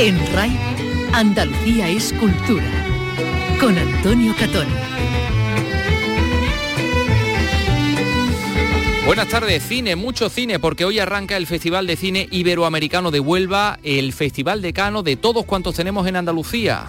En RAI, Andalucía es cultura. Con Antonio Catón. Buenas tardes, cine, mucho cine, porque hoy arranca el Festival de Cine Iberoamericano de Huelva, el Festival de Cano de todos cuantos tenemos en Andalucía.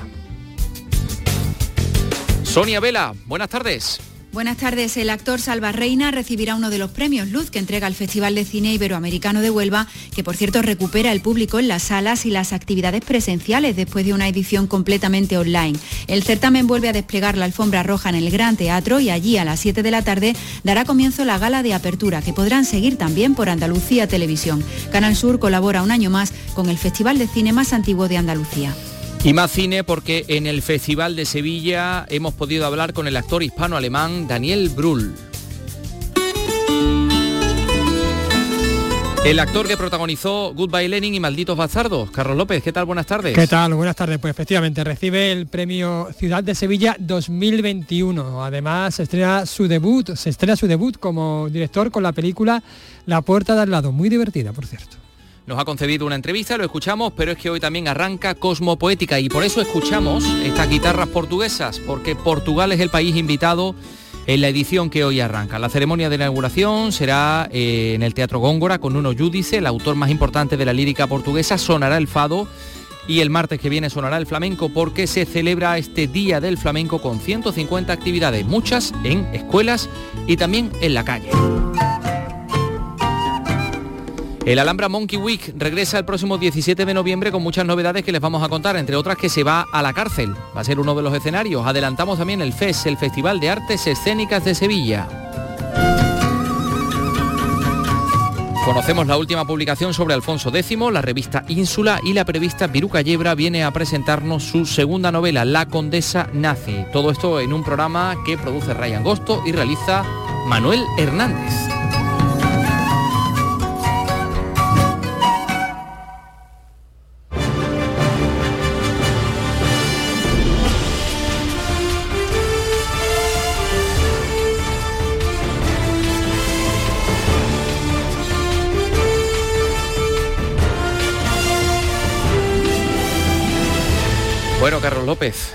Sonia Vela, buenas tardes. Buenas tardes. El actor Salva Reina recibirá uno de los premios Luz que entrega el Festival de Cine Iberoamericano de Huelva, que por cierto recupera el público en las salas y las actividades presenciales después de una edición completamente online. El certamen vuelve a desplegar la alfombra roja en el Gran Teatro y allí a las 7 de la tarde dará comienzo la gala de apertura, que podrán seguir también por Andalucía Televisión. Canal Sur colabora un año más con el Festival de Cine más antiguo de Andalucía. Y más cine porque en el Festival de Sevilla hemos podido hablar con el actor hispano-alemán Daniel Brühl. El actor que protagonizó Goodbye Lenin y Malditos Bastardos, Carlos López, ¿qué tal? Buenas tardes. ¿Qué tal? Buenas tardes. Pues efectivamente recibe el premio Ciudad de Sevilla 2021. Además estrena su debut, se estrena su debut como director con la película La Puerta de al lado, muy divertida, por cierto nos ha concedido una entrevista, lo escuchamos, pero es que hoy también arranca Cosmo Poética y por eso escuchamos estas guitarras portuguesas, porque Portugal es el país invitado en la edición que hoy arranca. La ceremonia de inauguración será eh, en el Teatro Góngora con Uno Judice, el autor más importante de la lírica portuguesa, sonará el fado y el martes que viene sonará el flamenco porque se celebra este Día del Flamenco con 150 actividades, muchas en escuelas y también en la calle. El Alhambra Monkey Week regresa el próximo 17 de noviembre con muchas novedades que les vamos a contar, entre otras que se va a la cárcel. Va a ser uno de los escenarios. Adelantamos también el FES, el Festival de Artes Escénicas de Sevilla. Conocemos la última publicación sobre Alfonso X, la revista Ínsula y la prevista Viruca Yebra viene a presentarnos su segunda novela, La Condesa Nazi. Todo esto en un programa que produce Ryan Gosto y realiza Manuel Hernández.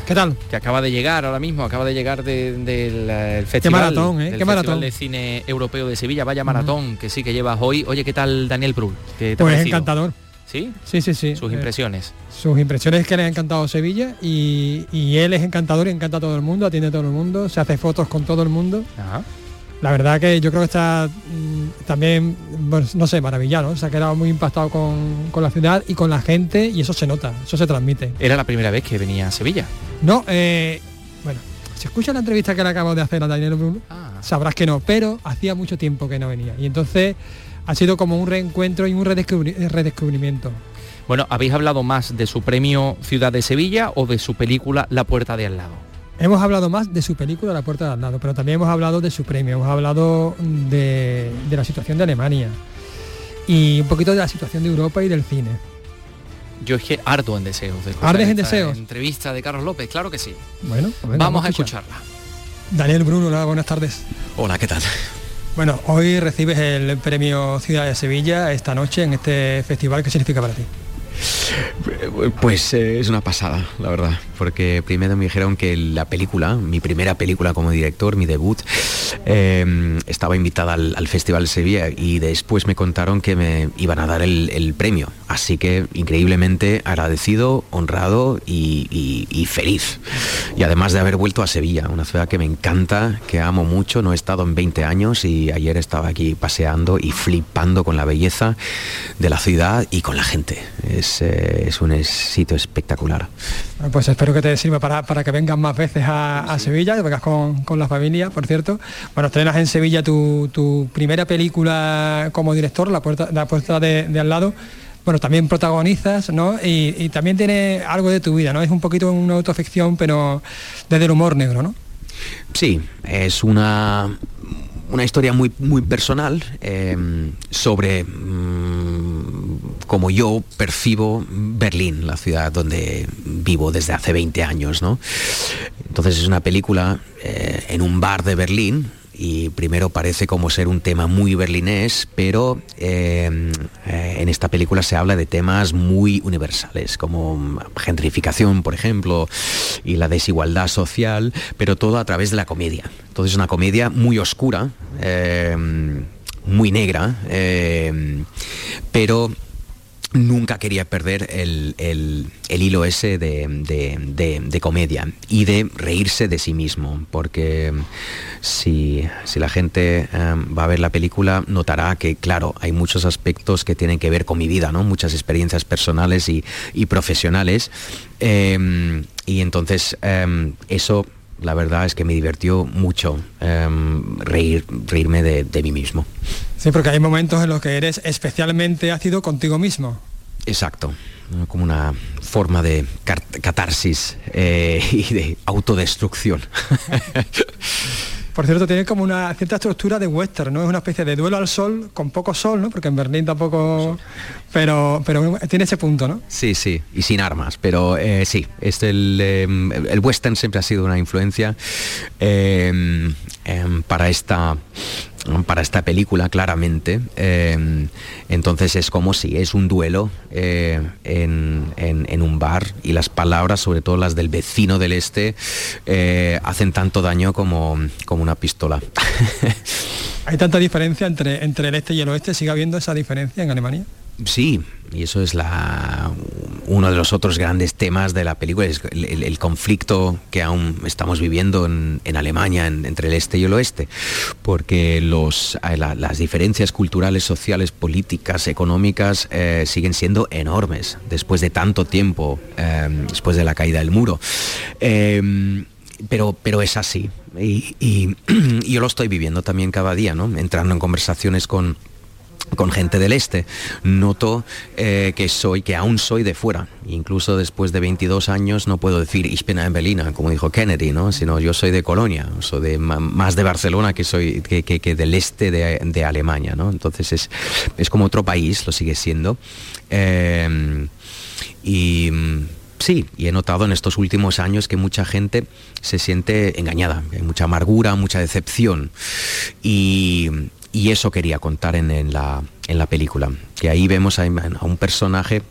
¿Qué tal? Que acaba de llegar ahora mismo, acaba de llegar del eh, Festival, maratón, ¿eh? ¿Qué maratón? de Cine Europeo de Sevilla. Vaya maratón que sí que llevas hoy. Oye, ¿qué tal Daniel Brühl? pues encantador. ¿Sí? Sí, sí, sí. Sus impresiones. sus impresiones es que le ha encantado Sevilla y, y, él es encantador y encanta a todo el mundo, atiende a todo el mundo, se hace fotos con todo el mundo. Ajá la verdad que yo creo que está mm, también, no sé, maravillado, Se ha quedado muy impactado con, la ciudad y con la gente y eso se nota, eso se transmite. ¿Era la primera vez que venía a Sevilla? No, eh, bueno, si escuchas la entrevista que le acabo de hacer a Daniel Bruno, ah. sabrás que no, pero hacía mucho tiempo que no venía. Y entonces ha sido como un reencuentro y un redescubrimiento. Bueno, ¿habéis hablado más de su premio Ciudad de Sevilla o de su película La Puerta de al lado? Hemos hablado más de su película La Puerta de al lado, pero también hemos hablado de su premio, hemos hablado de, la situación de Alemania y un poquito de la situación de Europa y del cine. Yo es que ardo en deseos. ¿Ardes en deseos? Entrevista de Carlos López, claro que sí. Bueno, vamos, a escucharla. Daniel Bruno, hola, buenas tardes. Hola, ¿qué tal? Bueno, hoy recibes el premio Ciudad de Sevilla esta noche en este festival. ¿Qué significa para ti? Pues eh, es una pasada, la verdad, porque primero me dijeron que la película, mi primera película como director, mi debut, em, estaba invitada al, Festival de Sevilla y después me contaron que me iban a dar el, premio. Así que increíblemente agradecido, honrado y, feliz. Y además de haber vuelto a Sevilla, una ciudad que me encanta, que amo mucho, no he estado en 20 años y ayer estaba aquí paseando y flipando con la belleza de la ciudad y con la gente. Eh, es, un sitio espectacular. Pues espero que te sirva para, que vengas más veces a, Sevilla, que vengas con, la familia, por cierto. Bueno, estrenas en Sevilla tu, primera película como director, La Puerta, la puerta de, al lado bueno, también protagonizas, ¿no? Y, también tiene algo de tu vida, ¿no? Es un poquito una autoficción, pero desde el humor negro, ¿no? Sí, es una, una historia muy, muy personal eh, sobre mm, cómo yo percibo Berlín, la ciudad donde vivo desde hace 20 años. ¿no? Entonces es una película eh, en un bar de Berlín y primero parece como ser un tema muy berlinés, pero em, eh, en esta película se habla de temas muy universales, como gentrificación, por ejemplo, y la desigualdad social, pero todo a través de la comedia. Entonces es una comedia muy oscura, em, muy negra, pero nunca quería perder el, hilo ese de, comedia y de reírse de sí mismo, porque si, la gente em, va a ver la película notará que, claro, hay muchos aspectos que tienen que ver con mi vida, ¿no? muchas experiencias personales y, profesionales, em, y entonces em, eso la verdad es que me divirtió mucho reír, reírme de mí mismo. Sí, porque hay momentos en los que eres especialmente ácido contigo mismo. Exacto, como una forma de catarsis eh, y de autodestrucción. Por cierto, tiene como una cierta estructura de western, ¿no? Es una especie de duelo al sol con poco sol, ¿no? Porque en Berlín tampoco... Pero, pero tiene ese punto, ¿no? Sí, sí, y sin armas, pero eh, sí, este, el, el, western siempre ha sido una influencia eh, para esta para esta película claramente. Eh, entonces es como si es un duelo eh, en, un bar y las palabras, sobre todo las del vecino del este, eh, hacen tanto daño como, como una pistola. ¿Hay tanta diferencia entre, entre el este y el oeste? ¿Sigue habiendo esa diferencia en Alemania? Sí, y eso es la, uno de los otros grandes temas de la película, es el, conflicto que aún estamos viviendo en, Alemania entre el este y el oeste, porque los, eh, las diferencias culturales, sociales, políticas, económicas eh, siguen siendo enormes después de tanto tiempo, eh, después de la caída del muro. pero, pero es así, y, y yo lo estoy viviendo también cada día, ¿no? entrando en conversaciones con con gente del este. Noto eh, que soy, que aún soy de fuera. Incluso después de 22 años no puedo decir Ich bin Berlina, como dijo Kennedy, ¿no? Sino yo soy de Colonia, soy de, más de Barcelona que soy que, del este de, Alemania, ¿no? Entonces es, es, como otro país, lo sigue siendo. Eh, y sí, y he notado en estos últimos años que mucha gente se siente engañada, hay mucha amargura, mucha decepción. Y, y eso quería contar en, la, película, que ahí vemos a, un personaje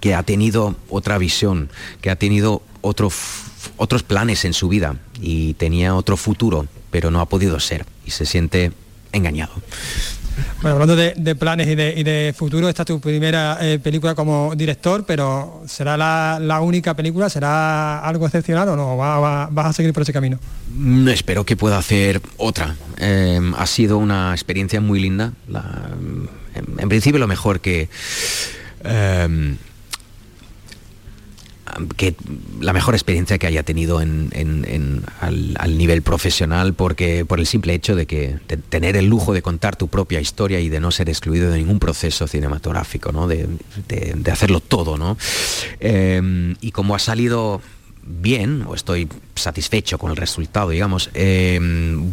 que ha tenido otra visión, que ha tenido otros planes en su vida y tenía otro futuro, pero no ha podido ser y se siente engañado. Bueno, hablando de, planes y de, futuro, esta es tu primera eh, película como director, pero ¿será la, única película? ¿Será algo excepcional o no? ¿Vas a seguir por ese camino? Mm, espero que pueda hacer otra. Em, ha sido una experiencia muy linda. en, principio lo mejor que... Em, que la mejor experiencia que haya tenido en, al, nivel profesional porque por el simple hecho de que tener el lujo de contar tu propia historia y de no ser excluido de ningún proceso cinematográfico, ¿no? de, hacerlo todo, ¿no? Eh, y como ha salido bien, o estoy satisfecho con el resultado, digamos, em,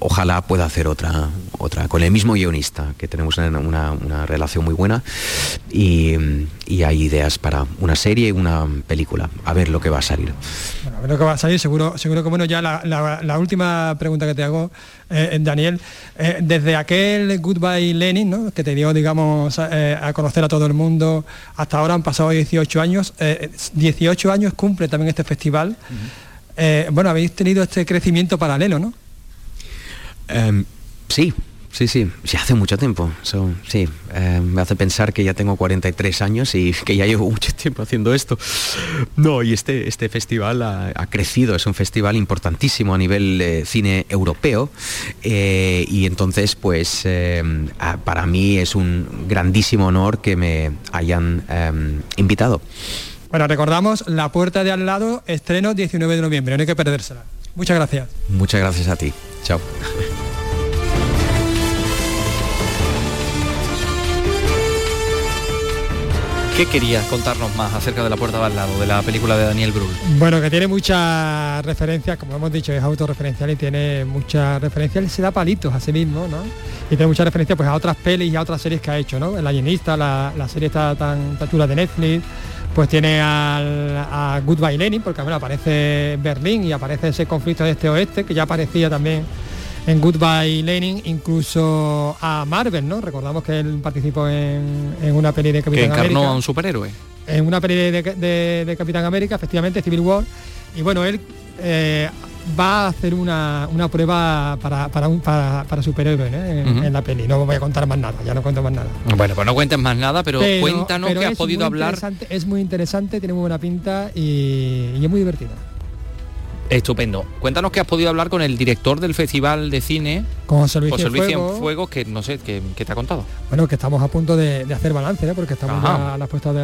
ojalá pueda hacer otra, otra, con el mismo guionista, que tenemos una, relación muy buena, y, hay ideas para una serie y una película, a ver lo que va a salir. a ver lo que va a salir, seguro, seguro que bueno, ya la, última pregunta que te hago, eh, Daniel, eh, desde aquel Goodbye Lenin, que te dio, digamos, eh, a conocer a todo el mundo, hasta ahora han pasado 18 años, 18 años cumple también este festival. Eh, bueno, habéis tenido este crecimiento paralelo, ¿no? Em, sí, sí, sí, ya hace mucho tiempo. sí, em, me hace pensar que ya tengo 43 años y que ya llevo mucho tiempo haciendo esto. No, y este, este festival ha, crecido, es un festival importantísimo a nivel de cine europeo eh, y entonces pues para mí es un grandísimo honor que me hayan invitado. Bueno, recordamos La Puerta de Al lado, estreno 19 de noviembre, no hay que perdérsela. Muchas gracias. Muchas gracias a ti. Chao. ¿Qué querías contarnos más acerca de La Puerta al lado, de la película de Daniel Brühl? Bueno, que tiene muchas referencias, como hemos dicho, es autorreferencial y tiene muchas referencias, se da palitos a sí mismo, ¿no? Y tiene muchas referencias pues, a otras pelis y a otras series que ha hecho, ¿no? La llenista, la, serie está tan, tan de Netflix, pues tiene a Goodbye Lenin, porque bueno, aparece Berlín y aparece ese conflicto de este oeste, que ya aparecía también en Goodbye Lenin, incluso a Marvel, ¿no? Recordamos que él participó en, una peli de Capitán América. Que encarnó a un superhéroe. En una peli de, Capitán América, efectivamente, Civil War. Y bueno, él eh, va a hacer una, prueba para, para, un, para, superhéroe en, la peli. No voy a contar más nada, ya no cuento más nada. Bueno, pues no cuentes más nada, pero, cuéntanos que has podido hablar. Es muy interesante, tiene muy buena pinta y es muy divertida. Estupendo. Cuéntanos que has podido hablar con el director del Festival de Cine, con José Luis, Fuego, que no sé, que, te ha contado. Bueno, que estamos a punto de, hacer balance, porque estamos a las puestas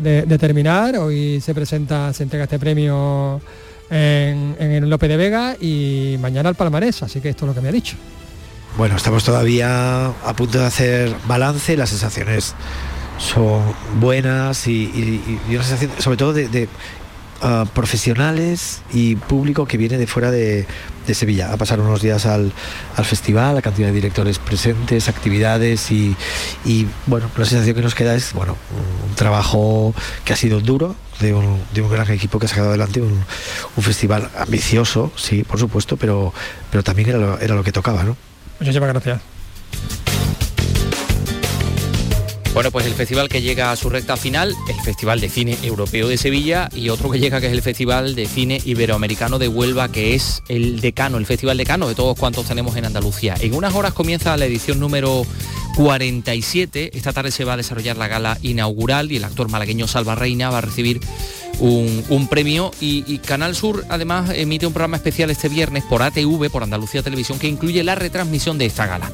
de, terminar. Hoy se presenta, se entrega este premio en, en Lope de Vega y mañana al Palmarés, así que esto es lo que me ha dicho. Bueno, estamos todavía a punto de hacer balance, las sensaciones son buenas y, una sensación sobre todo de profesionales y público que viene de fuera de, Sevilla a pasar unos días al, festival, la cantidad de directores presentes, actividades y, bueno, la sensación que nos queda es bueno, un, trabajo que ha sido duro, de un, gran equipo que ha sacado adelante un, festival ambicioso, sí, por supuesto, pero, pero también era lo, era lo que tocaba, ¿no? Muchísimas gracias. Bueno, pues el festival que llega a su recta final, el Festival de Cine Europeo de Sevilla y otro que llega que es el Festival de Cine Iberoamericano de Huelva, que es el decano, el Festival decano de todos cuantos tenemos en Andalucía. En unas horas comienza la edición número 47. Esta tarde se va a desarrollar la gala inaugural y el actor malagueño Salva Reina va a recibir un, premio y, Canal Sur además emite un programa especial este viernes por ATV, por Andalucía Televisión, que incluye la retransmisión de esta gala.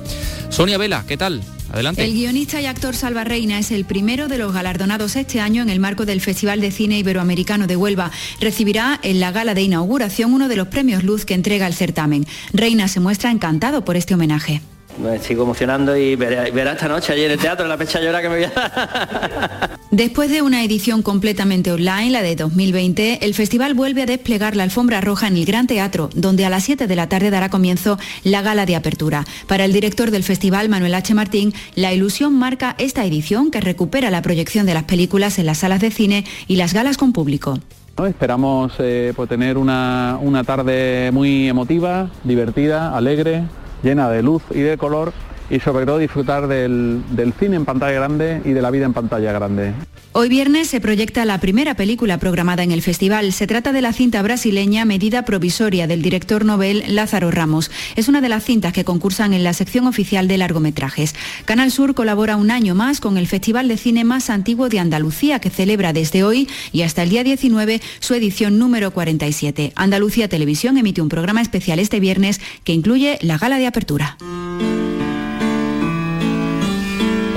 Sonia Vela, ¿qué tal? El guionista y actor Salva Reina es el primero de los galardonados este año en el marco del Festival de Cine Iberoamericano de Huelva. Recibirá en la gala de inauguración uno de los premios Luz que entrega el certamen. Reina se muestra encantado por este homenaje. Me sigo emocionando y verá, esta noche allí en el teatro, en la pecha llora que me voy a... Después de una edición completamente online, la de 2020, el festival vuelve a desplegar la alfombra roja en el Gran Teatro, donde a las 7 de la tarde dará comienzo la gala de apertura. Para el director del festival, Manuel H. Martín, la ilusión marca esta edición que recupera la proyección de las películas en las salas de cine y las galas con público. Esperamos eh, pues, tener una, una tarde muy emotiva, divertida, alegre, llena de luz y de color y sobre todo disfrutar del, cine en pantalla grande y de la vida en pantalla grande. Hoy viernes se proyecta la primera película programada en el festival. Se trata de la cinta brasileña Medida Provisoria del director novel Lázaro Ramos. Es una de las cintas que concursan en la sección oficial de largometrajes. Canal Sur colabora un año más con el festival de cine más antiguo de Andalucía que celebra desde hoy y hasta el día 19 su edición número 47. Andalucía Televisión emite un programa especial este viernes que incluye la gala de apertura.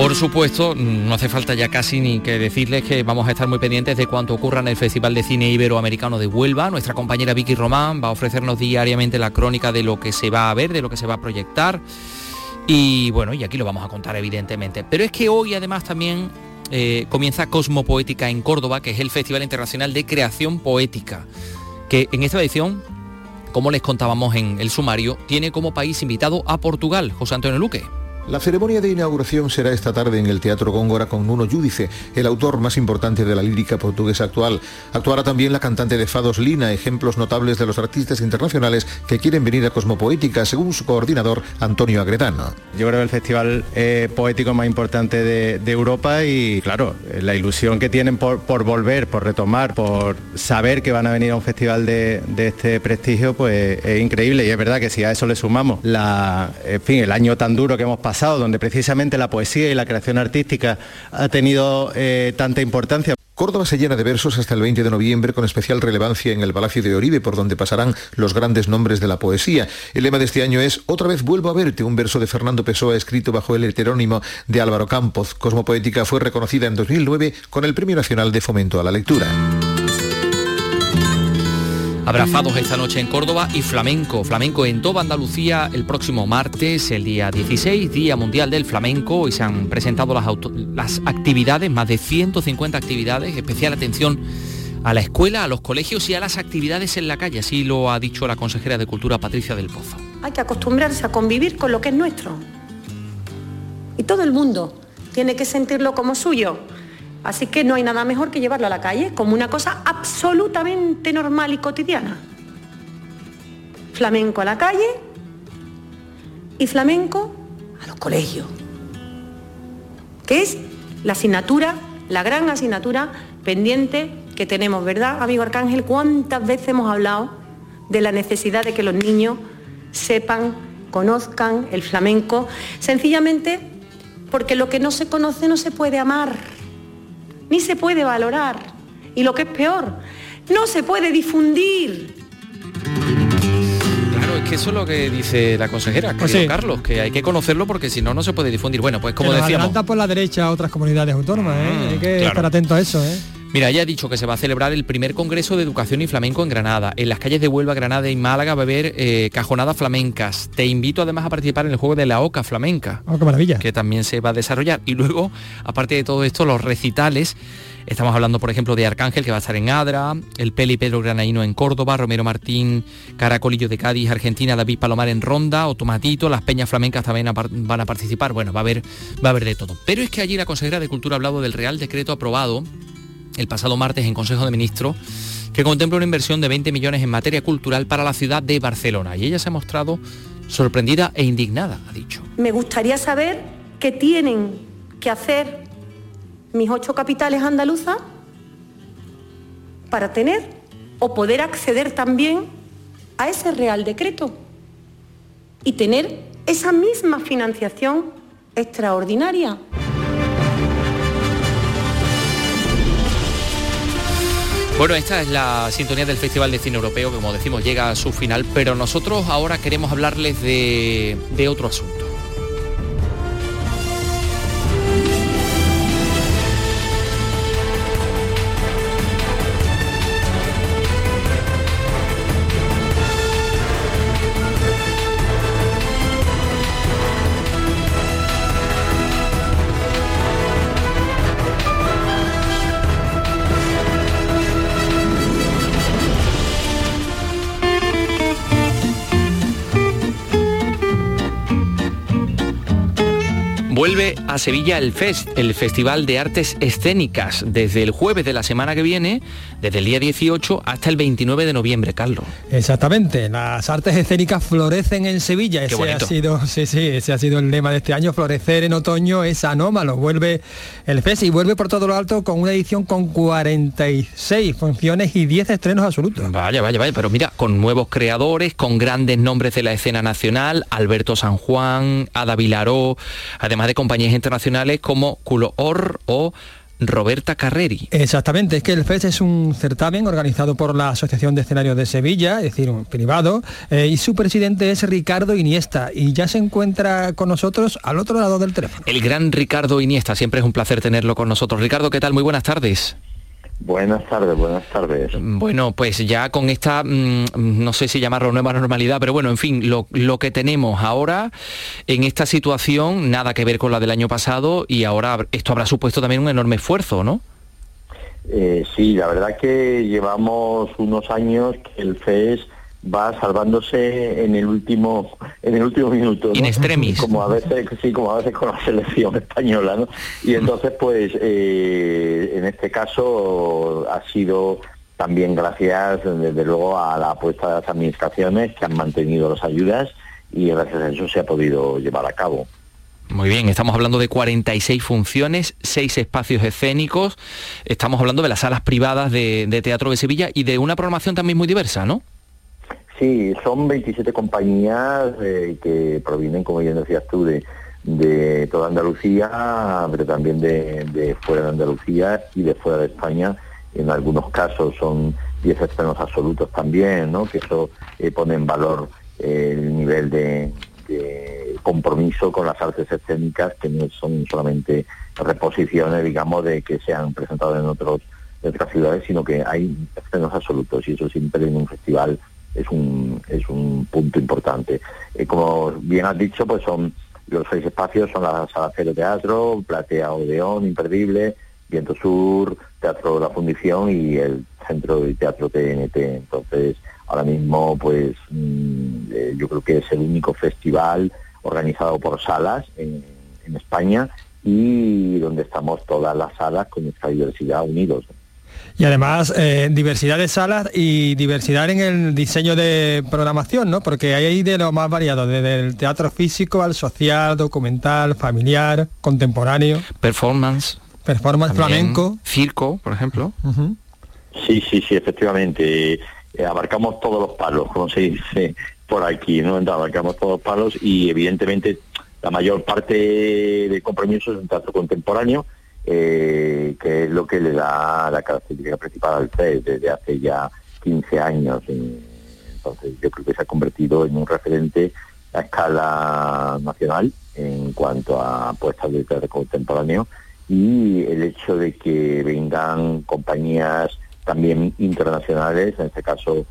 Por supuesto, no hace falta ya casi ni que decirles que vamos a estar muy pendientes de cuanto ocurra en el Festival de Cine Iberoamericano de Huelva. Nuestra compañera Vicky Román va a ofrecernos diariamente la crónica de lo que se va a ver, de lo que se va a proyectar. Y bueno, y aquí lo vamos a contar evidentemente. Pero es que hoy además también eh, comienza Cosmopoética en Córdoba, que es el Festival Internacional de Creación Poética, que en esta edición, como les contábamos en el sumario, tiene como país invitado a Portugal, José Antonio Luque. La ceremonia de inauguración será esta tarde en el Teatro Góngora con Nuno Giudice, el autor más importante de la lírica portuguesa actual. Actuará también la cantante de fados Lina, ejemplos notables de los artistas internacionales que quieren venir a Cosmopoética, según su coordinador Antonio Agredano. Yo creo que el festival eh, poético más importante de, Europa y, claro, la ilusión que tienen por, volver, por retomar, por saber que van a venir a un festival de, este prestigio, pues es increíble. Y es verdad que si a eso le sumamos en fin, el año tan duro que hemos pasado, donde precisamente la poesía y la creación artística ha tenido eh, tanta importancia. Córdoba se llena de versos hasta el 20 de noviembre con especial relevancia en el Palacio de Oribe, por donde pasarán los grandes nombres de la poesía. El lema de este año es Otra vez vuelvo a verte, un verso de Fernando Pessoa escrito bajo el heterónimo de Álvaro Campos. Cosmopoética fue reconocida en 2009 con el Premio Nacional de Fomento a la Lectura. Abrazados esta noche en Córdoba y flamenco. Flamenco en toda Andalucía el próximo martes, el día 16, Día Mundial del Flamenco. Y se han presentado las, las actividades, más de 150 actividades. Especial atención a la escuela, a los colegios y a las actividades en la calle. Así lo ha dicho la consejera de Cultura Patricia del Pozo. Hay que acostumbrarse a convivir con lo que es nuestro. Y todo el mundo tiene que sentirlo como suyo. Así que no hay nada mejor que llevarlo a la calle como una cosa absolutamente normal y cotidiana. Flamenco a la calle y flamenco a los colegios, que es la asignatura, la gran asignatura pendiente que tenemos, ¿verdad, amigo Arcángel? ¿Cuántas veces hemos hablado de la necesidad de que los niños sepan, conozcan el flamenco? Sencillamente porque lo que no se conoce no se puede amar, ni se puede valorar. Y lo que es peor, no se puede difundir. Claro, es que eso es lo que dice la consejera, Pues sí. Carlos, que hay que conocerlo porque si no, no se puede difundir. Bueno, pues como decíamos, por la derecha a otras comunidades autónomas, ¿eh? Hay que claro. estar atento a eso, ¿eh? Mira, ya ha dicho que se va a celebrar el primer Congreso de Educación y Flamenco en Granada. En las calles de Huelva, Granada y Málaga va a haber eh, cajonadas flamencas. Te invito además a participar en el juego de la Oca Flamenca. Oh, qué maravilla. Que también se va a desarrollar. Y luego, aparte de todo esto, los recitales. Estamos hablando, por ejemplo, de Arcángel, que va a estar en Adra, el Peli Pedro Granaíno en Córdoba, Romero Martín, Caracolillo de Cádiz, Argentina, David Palomar en Ronda, Automatito, las Peñas Flamencas también van a participar. Bueno, va a haber, va a haber de todo. Pero es que allí la consejera de Cultura ha hablado del Real Decreto aprobado el pasado martes en Consejo de Ministros que contempla una inversión de 20 millones en materia cultural para la ciudad de Barcelona. Y ella se ha mostrado sorprendida e indignada, ha dicho. Me gustaría saber qué tienen que hacer mis ocho capitales andaluzas para tener o poder acceder también a ese Real Decreto y tener esa misma financiación extraordinaria. Bueno, esta es la sintonía del Festival de Cine Europeo, que como decimos llega a su final, pero nosotros ahora queremos hablarles de, de otro asunto. Vuelve a Sevilla el FEST, el Festival de Artes Escénicas, desde el jueves de la semana que viene, desde el día 18 hasta el 29 de noviembre, Carlos. Exactamente, las artes escénicas florecen en Sevilla. Ese ha sido, sí, sí, ese ha sido el lema de este año. Florecer en otoño es anómalo. Vuelve el FES y vuelve por todo lo alto con una edición con 46 funciones y 10 estrenos absolutos. Vaya, vaya, vaya, pero mira, con nuevos creadores, con grandes nombres de la escena nacional, Alberto San Juan, Ada Vilaró, además de compañías internacionales como Culo Or o Roberta Carreri. Exactamente, es que el FES es un certamen organizado por la Asociación de Escenarios de Sevilla, es decir, un privado, eh, y su presidente es Ricardo Iniesta y ya se encuentra con nosotros al otro lado del teléfono. El gran Ricardo Iniesta, siempre es un placer tenerlo con nosotros. Ricardo, ¿qué tal? Muy buenas tardes. Buenas tardes, buenas tardes. Bueno, pues ya con esta, mm, no sé si llamarlo nueva normalidad, pero bueno, en fin, lo, lo que tenemos ahora en esta situación, nada que ver con la del año pasado y ahora esto habrá supuesto también un enorme esfuerzo, ¿no? Eh, sí, la verdad que llevamos unos años que el FES va salvándose en el último en el último minuto ¿no? In extremis. como a veces sí como a veces con la selección española ¿no? y entonces pues eh, en este caso ha sido también gracias desde luego a la apuesta de las administraciones que han mantenido las ayudas y gracias a eso se ha podido llevar a cabo Muy bien, estamos hablando de 46 funciones, 6 espacios escénicos, estamos hablando de las salas privadas de, de Teatro de Sevilla y de una programación también muy diversa, ¿no? Sí, son 27 compañías eh, que provienen, como bien decías tú, de, toda Andalucía, pero también de, fuera de Andalucía y de fuera de España. En algunos casos son 10 estrenos absolutos también, ¿no? que eso eh, pone en valor eh, el nivel de, compromiso con las artes escénicas, que no son solamente reposiciones, digamos, de que se han presentado en otros de otras ciudades, sino que hay estrenos absolutos y eso siempre en un festival es un, es un punto importante. Eh, como bien has dicho, pues son los seis espacios, son la Sala Cero Teatro, Platea Odeón, Imperdible, Viento Sur, Teatro la Fundición y el Centro de Teatro TNT. Entonces, ahora mismo, pues mm, eh, yo creo que es el único festival organizado por salas en, en España y donde estamos todas las salas con nuestra diversidad unidos. Y además eh, diversidad de salas y diversidad en el diseño de programación, ¿no? Porque hay de lo más variado, desde el teatro físico al social, documental, familiar, contemporáneo. Performance. Performance flamenco. Circo, por ejemplo. Sí, sí, sí, efectivamente. Eh, abarcamos todos los palos, como se dice por aquí, ¿no? Abarcamos todos los palos y evidentemente la mayor parte del compromiso es un teatro contemporáneo, eh, que es lo que le da la característica principal al FED desde hace ya 15 años. Entonces yo creo que se ha convertido en un referente a escala nacional en cuanto a apuestas de teatro contemporáneo y el hecho de que vengan compañías también internacionales, en este caso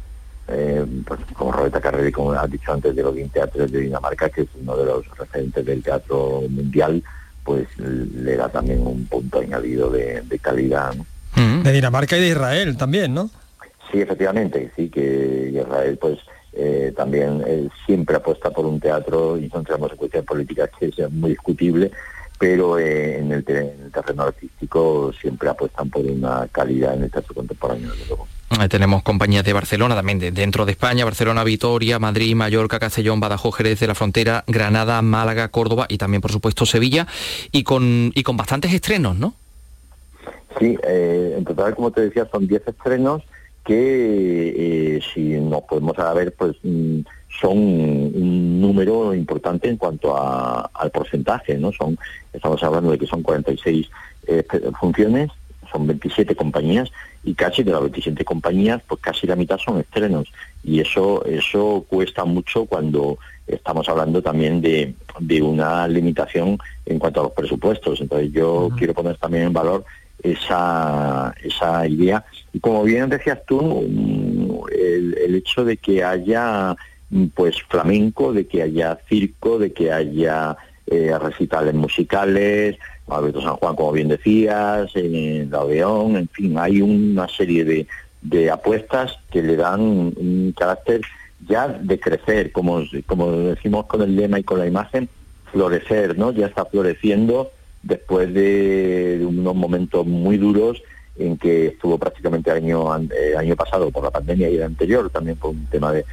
eh, pues, como Roberta Carreri, como has dicho antes, de los 20 teatros de Dinamarca, que es uno de los referentes del teatro mundial, pues le da también un punto añadido de, calidad. Mm. De Dinamarca y de Israel también, ¿no? Sí, efectivamente, sí, que Israel pues eh, también eh, siempre apuesta por un teatro, y no entramos en cuestiones políticas que es muy discutible, pero eh, en, el, terreno artístico siempre apuestan por una calidad en el teatro contemporáneo, desde luego. Tenemos compañías de Barcelona también, dentro de España, Barcelona, Vitoria, Madrid, Mallorca, Castellón, Badajoz, Jerez de la Frontera, Granada, Málaga, Córdoba y también, por supuesto, Sevilla, y con, y con bastantes estrenos, ¿no? Sí, eh, en total, como te decía, son 10 estrenos que, eh, si nos podemos ver, pues mm, son un número importante en cuanto al porcentaje, ¿no? Son, estamos hablando de que son 46 eh, funciones, son 27 compañías y casi de las 27 compañías, pues casi la mitad son estrenos. Y eso, eso cuesta mucho cuando estamos hablando también de, una limitación en cuanto a los presupuestos. Entonces yo quiero poner también en valor esa, esa idea. Y como bien decías tú, mm, el, el hecho de que haya pues flamenco, de que haya circo, de que haya eh, recitales musicales, Alberto San Juan, como bien decías, en la Odeón, en fin, hay una serie de, de apuestas que le dan un carácter ya de crecer, como, como decimos con el lema y con la imagen, florecer, ¿no? Ya está floreciendo después de, unos momentos muy duros en que estuvo prácticamente año eh, año pasado por la pandemia y el anterior también por un tema de,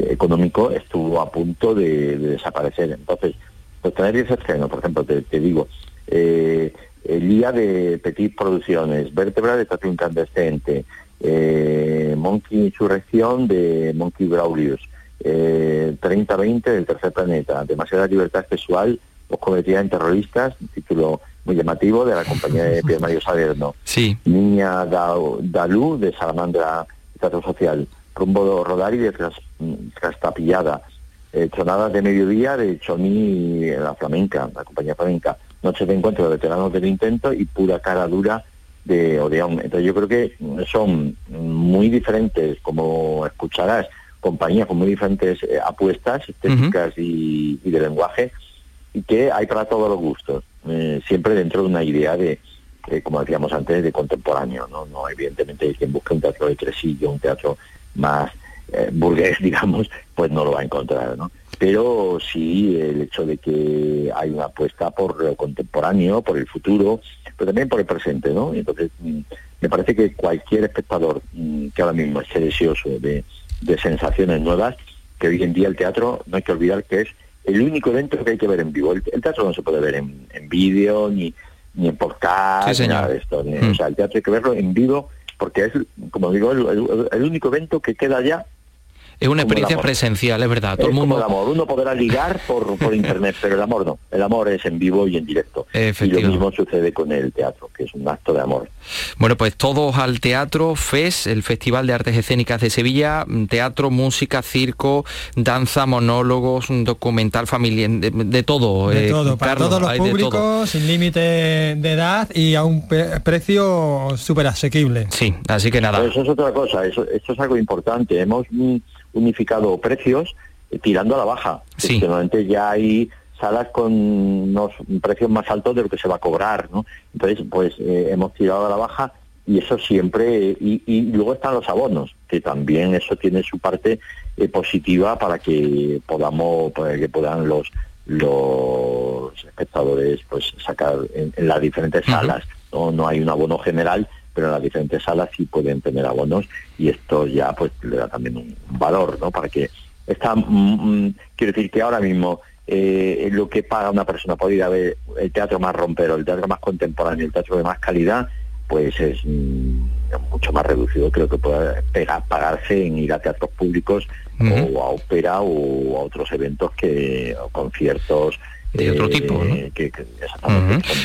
económico estuvo a punto de, desaparecer. Entonces, pues tener 10 estrenos, por ejemplo, te, digo, eh, el día de Petit Producciones, Vértebra de Tatu Incandescente, eh, Monkey Insurrección de Monkey Braulius, eh, 3020 del Tercer Planeta, Demasiada Libertad Sexual, os convertirán en terroristas, título muy llamativo de la compañía de Pierre Mario Salerno. Sí. Niña Dalú de Salamandra Teatro Social, Rumbo Rodari de Trastapillada, eh, de Mediodía de Choní, la flamenca, la compañía flamenca, Noche de Encuentro de Veteranos del Intento y Pura Cara Dura de Odeón. Entonces yo creo que son muy diferentes, como escucharás, compañías con muy diferentes eh, apuestas estéticas y, de lenguaje, y que hay para todos los gustos, eh, siempre dentro de una idea de, como decíamos antes, de contemporáneo, ¿no? No, evidentemente quien busca un teatro de tresillo, un teatro más eh, burgués, digamos, pues no lo va a encontrar, ¿no? Pero sí el hecho de que hay una apuesta por lo contemporáneo, por el futuro, pero también por el presente, ¿no? Entonces, mm, me parece que cualquier espectador mm, que ahora mismo esté deseoso de, sensaciones nuevas, que hoy en día el teatro, no hay que olvidar que es el único evento que hay que ver en vivo. El, teatro no se puede ver en, vídeo, ni, ni en podcast, ni nada de esto. Mm. O sea, el teatro hay que verlo en vivo porque es, como digo, el, único evento que queda ya es una experiencia presencial, es verdad. Todo el mundo... el amor. Uno podrá ligar por, por internet, pero el amor no. El amor es en vivo y en directo. Y lo mismo sucede con el teatro, que es un acto de amor. Bueno, pues todos al teatro, FES, el Festival de Artes Escénicas de Sevilla, teatro, música, circo, danza, monólogos, un documental familiar, de, todo. De eh, todo, para todos los públicos, sin límite de edad y a un precio súper asequible. Sí, así que nada. eso es otra cosa, eso, esto es algo importante. Hemos mm, unificado precios eh, tirando a la baja. Sí. Normalmente ya hay salas con unos precios más altos de lo que se va a cobrar, ¿no? Entonces, pues eh, hemos tirado a la baja y eso siempre, y, luego están los abonos, que también eso tiene su parte eh, positiva para que podamos, para que puedan los los espectadores pues sacar en, las diferentes salas no, no hay un abono general, pero en las diferentes salas sí pueden tener abonos y esto ya pues le da también un valor, ¿no? Para que está, mm, mm, quiero decir que ahora mismo eh, lo que paga una persona por ir a ver el teatro más rompero, el teatro más contemporáneo, el teatro de más calidad, pues es mm, mucho más reducido creo que puede pegar, pagarse en ir a teatros públicos o a ópera o a otros eventos que o conciertos de otro tipo. ¿no? eh, que-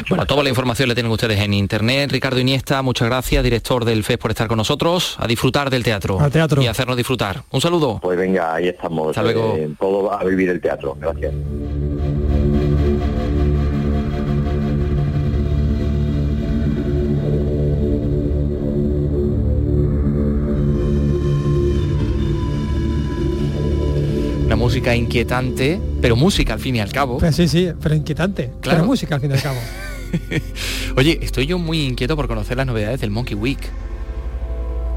Bueno, toda la información la tienen ustedes en internet. Ricardo Iniesta, muchas gracias, director del FES, por estar con nosotros. A disfrutar del teatro. Al teatro. Y hacernos disfrutar. Un saludo. Pues venga, ahí estamos. Hasta luego. eh, todo a vivir el teatro. Gracias. Música inquietante, pero música al fin y al cabo. Pues sí, sí, pero inquietante. Claro. Pero música al fin y al cabo. Oye, estoy yo muy inquieto por conocer las novedades del Monkey Week.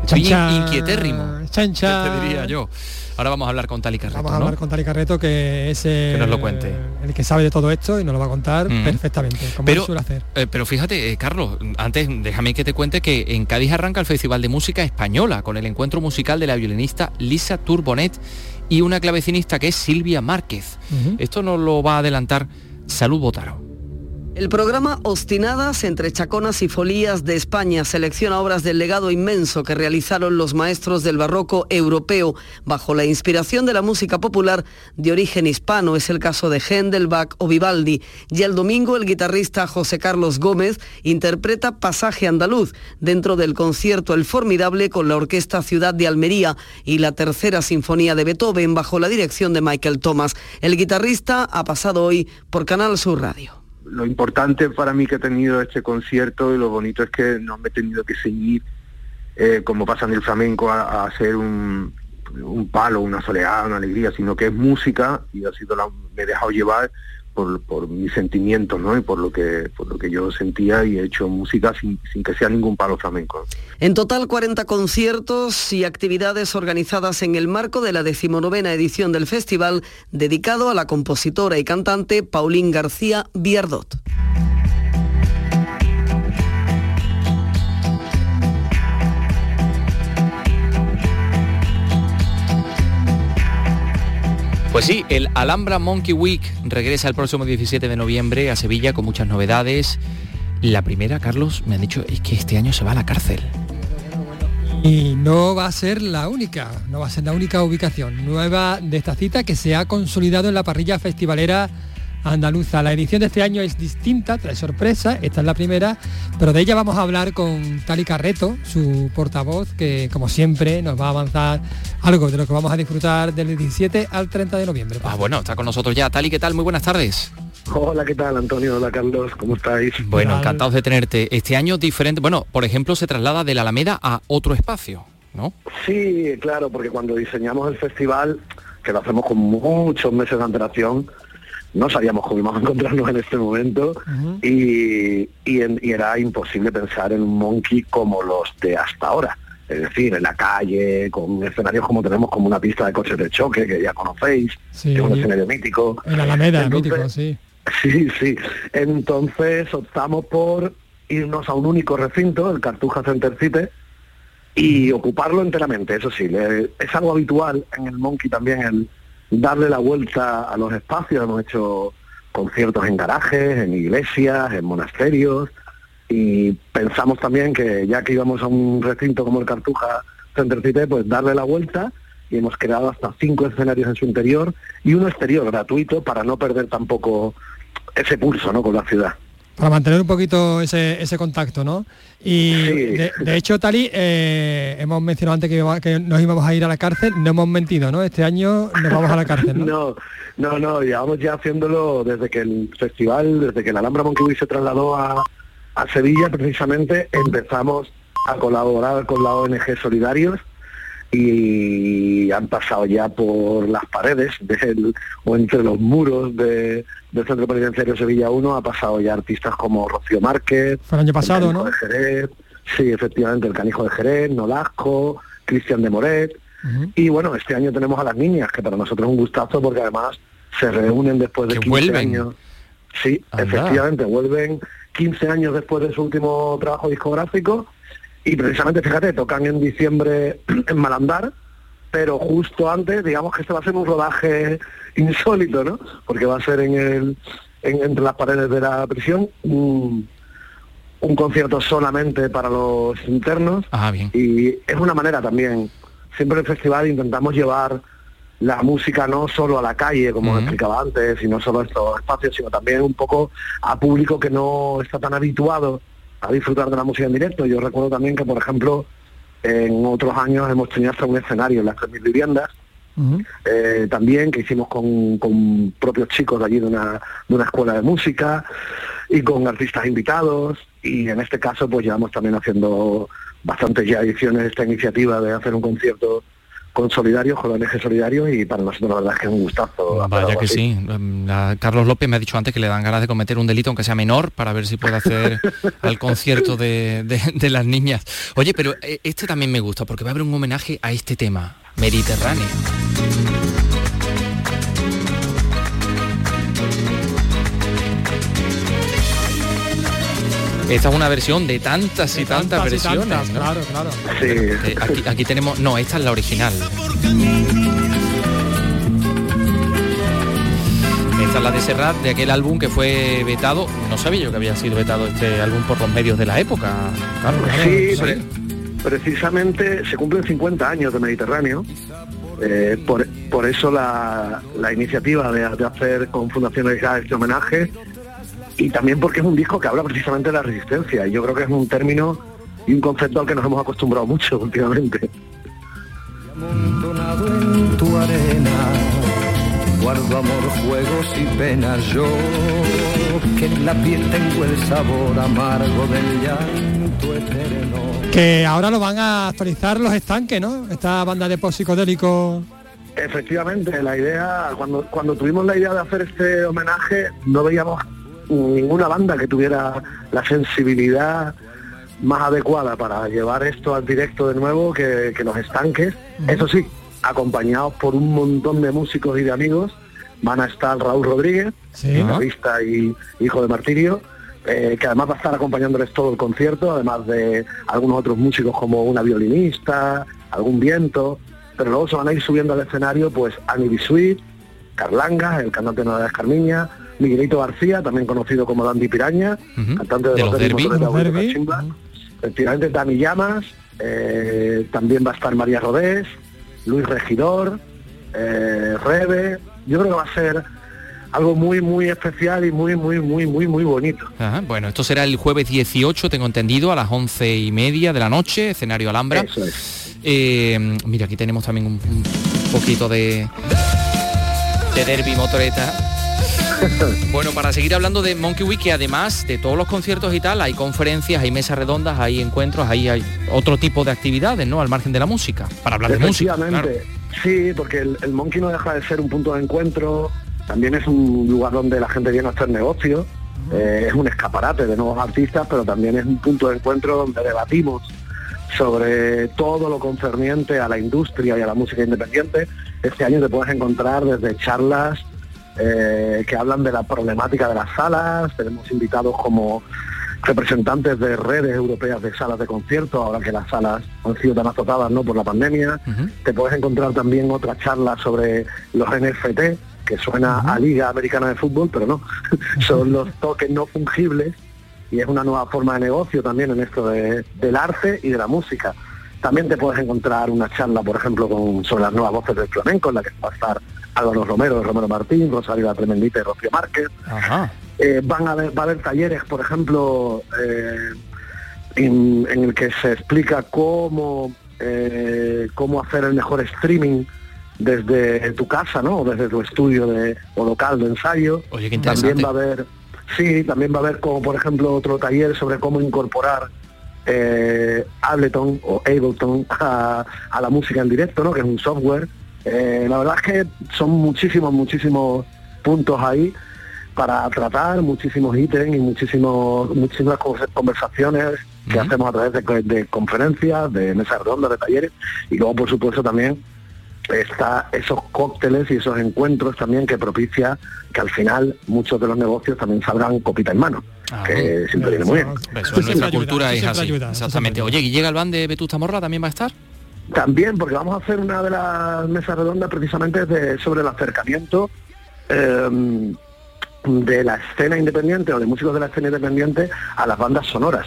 Estoy Chan, chan. inquietérrimo. Chan. Te diría yo. Ahora vamos a hablar con Tali Carreto, Vamos a ¿no? hablar con Tali Carreto, que es Que nos lo cuente. el que sabe de todo esto y nos lo va a contar perfectamente, como Pero, suele hacer. eh, pero fíjate, eh, Carlos, antes déjame que te cuente que en Cádiz arranca el Festival de Música Española con el encuentro musical de la violinista Lisa Turbonet y una clavecinista que es Silvia Márquez. Esto nos lo va a adelantar Salud Botaro. El programa Obstinadas entre Chaconas y Folías de España selecciona obras del legado inmenso que realizaron los maestros del barroco europeo bajo la inspiración de la música popular de origen hispano. Es el caso de Händel, Bach o Vivaldi. Y el domingo el guitarrista José Carlos Gómez interpreta Pasaje Andaluz dentro del concierto El Formidable con la Orquesta Ciudad de Almería y la Tercera Sinfonía de Beethoven bajo la dirección de Michael Thomas. El guitarrista ha pasado hoy por Canal Sur Radio. Lo importante para mí que he tenido este concierto y lo bonito es que no me he tenido que seguir, eh, como pasa en el flamenco, a, hacer un, un palo, una soleada, una alegría, sino que es música y ha sido la, me he dejado llevar por, por mis sentimientos, ¿no? Y por lo que por lo que yo sentía y he hecho música sin, sin que sea ningún palo flamenco. En total 40 conciertos y actividades organizadas en el marco de la decimonovena edición del festival dedicado a la compositora y cantante Paulín García Biardot. Pues sí, el Alhambra Monkey Week regresa el próximo 17 de noviembre a Sevilla con muchas novedades. La primera, Carlos, me han dicho, es que este año se va a la cárcel. Y no va a ser la única, no va a ser la única ubicación nueva de esta cita que se ha consolidado en la parrilla festivalera andaluza. La edición de este año es distinta, trae sorpresa, esta es la primera, pero de ella vamos a hablar con Tali Carreto, su portavoz, que como siempre nos va a avanzar algo de lo que vamos a disfrutar del 17 al 30 de noviembre. Ah, bueno, está con nosotros ya. Tali, ¿qué tal? Muy buenas tardes. Hola, ¿qué tal Antonio? Hola Carlos, ¿cómo estáis? Bueno, encantados de tenerte. Este año diferente, bueno, por ejemplo, se traslada de la Alameda a otro espacio, ¿no? Sí, claro, porque cuando diseñamos el festival, que lo hacemos con muchos meses de antelación, no sabíamos cómo íbamos a encontrarnos en este momento y, y en- y era imposible pensar en un monkey como los de hasta ahora. Es decir, en la calle, con escenarios como tenemos como una pista de coches de choque, que ya conocéis, Sí. que es un escenario mítico. En la Alameda, Entonces, mítico, sí. Sí, sí. Entonces optamos por irnos a un único recinto, el Cartuja Center City, y ocuparlo enteramente. Eso sí, le- es algo habitual en el Monkey también el darle la vuelta a los espacios. Hemos hecho conciertos en garajes, en iglesias, en monasterios, y pensamos también que ya que íbamos a un recinto como el Cartuja Center City, pues darle la vuelta y hemos creado hasta cinco escenarios en su interior y uno exterior gratuito para no perder tampoco ese pulso ¿no? con la ciudad. Para mantener un poquito ese, ese contacto, ¿no? Y de, de hecho, Tali, eh, hemos mencionado antes que, iba- que nos íbamos a ir a la cárcel, no hemos mentido, ¿no? Este año nos vamos a la cárcel, ¿no? No, no, no, llevamos ya haciéndolo desde que el festival, desde que la Alhambra Week se trasladó a, a Sevilla, precisamente empezamos a colaborar con la ONG Solidarios y han pasado ya por las paredes del, o entre los muros de- del Centro Penitenciario Sevilla 1, ha pasado ya artistas como Rocío Márquez, Fue el año pasado, el ¿no? Canijo de Jerez, sí, efectivamente, el Canijo de Jerez, Nolasco, Cristian de Moret, y bueno, este año tenemos a las niñas, que para nosotros es un gustazo porque además se reúnen después de Que 15 vuelven. años. Sí, Anda. efectivamente, vuelven 15 años después de su último trabajo discográfico y precisamente, fíjate, tocan en diciembre en Malandar, pero justo antes, digamos que este va a ser un rodaje insólito, ¿no? Porque va a ser en el, entre las paredes de la prisión un, un concierto solamente para los internos. Ah, bien. Y es una manera también, siempre en el festival intentamos llevar la música no solo a la calle, como explicaba antes, y no solo a estos espacios, sino también un poco a público que no está tan habituado a disfrutar de la música en directo. Yo recuerdo también que, por ejemplo, en otros años hemos tenido hasta un escenario en las 3.000 viviendas, eh, también que hicimos con, con, propios chicos de allí de una, de una escuela de música y con artistas invitados y en este caso pues llevamos también haciendo bastantes ya ediciones de esta iniciativa de hacer un concierto con Solidario, con el eje Solidario y para nosotros la verdad es que es un gustazo. Vaya que sí. Em, Carlos López me ha dicho antes que le dan ganas de cometer un delito aunque sea menor para ver si puede hacer el concierto de, de, las niñas. Oye, pero este también me gusta porque va a haber un homenaje a este tema, Mediterráneo. Esta es una versión de tantas y tantas, versiones. Claro, claro. Aquí, tenemos. No, esta es la original. Esta es la de Serrat, de aquel álbum que fue vetado. No sabía yo que había sido vetado este álbum por los medios de la época, Sí, precisamente se cumplen 50 años de Mediterráneo. Eh, por, eso la, iniciativa de, hacer con Fundaciones este homenaje y también porque es un disco que habla precisamente de la resistencia y yo creo que es un término y un concepto al que nos hemos acostumbrado mucho últimamente. guardo amor, juegos y penas yo, que en la piel tengo el sabor amargo del llanto eterno. Que ahora lo van a actualizar los estanques, ¿no? Esta banda de post psicodélico. Efectivamente, la idea, cuando, cuando tuvimos la idea de hacer este homenaje, no veíamos ninguna banda que tuviera la sensibilidad más adecuada para llevar esto al directo de nuevo que, los estanques. Eso sí, acompañados por un montón de músicos y de amigos. Van a estar Raúl Rodríguez, guitarrista y hijo de Martirio, eh, que además va a estar acompañándoles todo el concierto, además de algunos otros músicos como una violinista, algún viento, pero luego se van a ir subiendo al escenario pues Annie Bisuit, Carlanga, el cantante de Nueva Escarmiña, Miguelito García, también conocido como Dandy Piraña, cantante de, los, Derby. Efectivamente, Dani Llamas, eh, también va a estar María Rodés, Luis Regidor, eh, Rebe. Yo creo que va a ser algo muy, muy especial y muy, muy, muy, muy, muy bonito. bueno, esto será el jueves 18, tengo entendido, a las once y media de la noche, escenario Alhambra. Eh, mira, aquí tenemos también un, un poquito de, de derby motoreta bueno, para seguir hablando de Monkey Week, que además de todos los conciertos y tal, hay conferencias, hay mesas redondas, hay encuentros, ahí hay otro tipo de actividades, ¿no? Al margen de la música, para hablar de música. Sí, porque el, Monkey no deja de ser un punto de encuentro, también es un lugar donde la gente viene a hacer negocios, eh, es un escaparate de nuevos artistas, pero también es un punto de encuentro donde debatimos sobre todo lo concerniente a la industria y a la música independiente. Este año te puedes encontrar desde charlas eh, que hablan de la problemática de las salas, tenemos invitados como representantes de redes europeas de salas de concierto, ahora que las salas han sido tan azotadas ¿no? por la pandemia. Te puedes encontrar también otra charla sobre los NFT, que suena a Liga Americana de Fútbol, pero no, son los toques no fungibles y es una nueva forma de negocio también en esto del arte y de la música. También te puedes encontrar una charla, por ejemplo, con, sobre las nuevas voces del flamenco, en la que va a estar Álvaro Romero, Romero Martín, Rosario La Tremendita y Rocío Márquez. Eh, van a haber, va a haber talleres, por ejemplo, eh, en, el que se explica cómo, eh, cómo hacer el mejor streaming desde tu casa, ¿no? Desde tu estudio de, o local de ensayo. También va a haber, sí, también va a haber como por ejemplo otro taller sobre cómo incorporar Ableton o Ableton a, a, la música en directo, ¿no? Que es un software eh, la verdad es que son muchísimos, muchísimos puntos ahí para tratar, muchísimos ítems y muchísimos, muchísimas conversaciones que hacemos a través de, conferencias, de mesas redondas, de talleres y luego por supuesto también está esos cócteles y esos encuentros también que propicia que al final muchos de los negocios también salgan copita en mano. que siempre viene muy bien. Eso en nuestra cultura es así. Exactamente. Oye, ¿y llega el van de Vetusta Morla también va a estar? También, porque vamos a hacer una de las mesas redondas precisamente de, sobre el acercamiento eh, de la escena independiente o de músicos de la escena independiente a las bandas sonoras,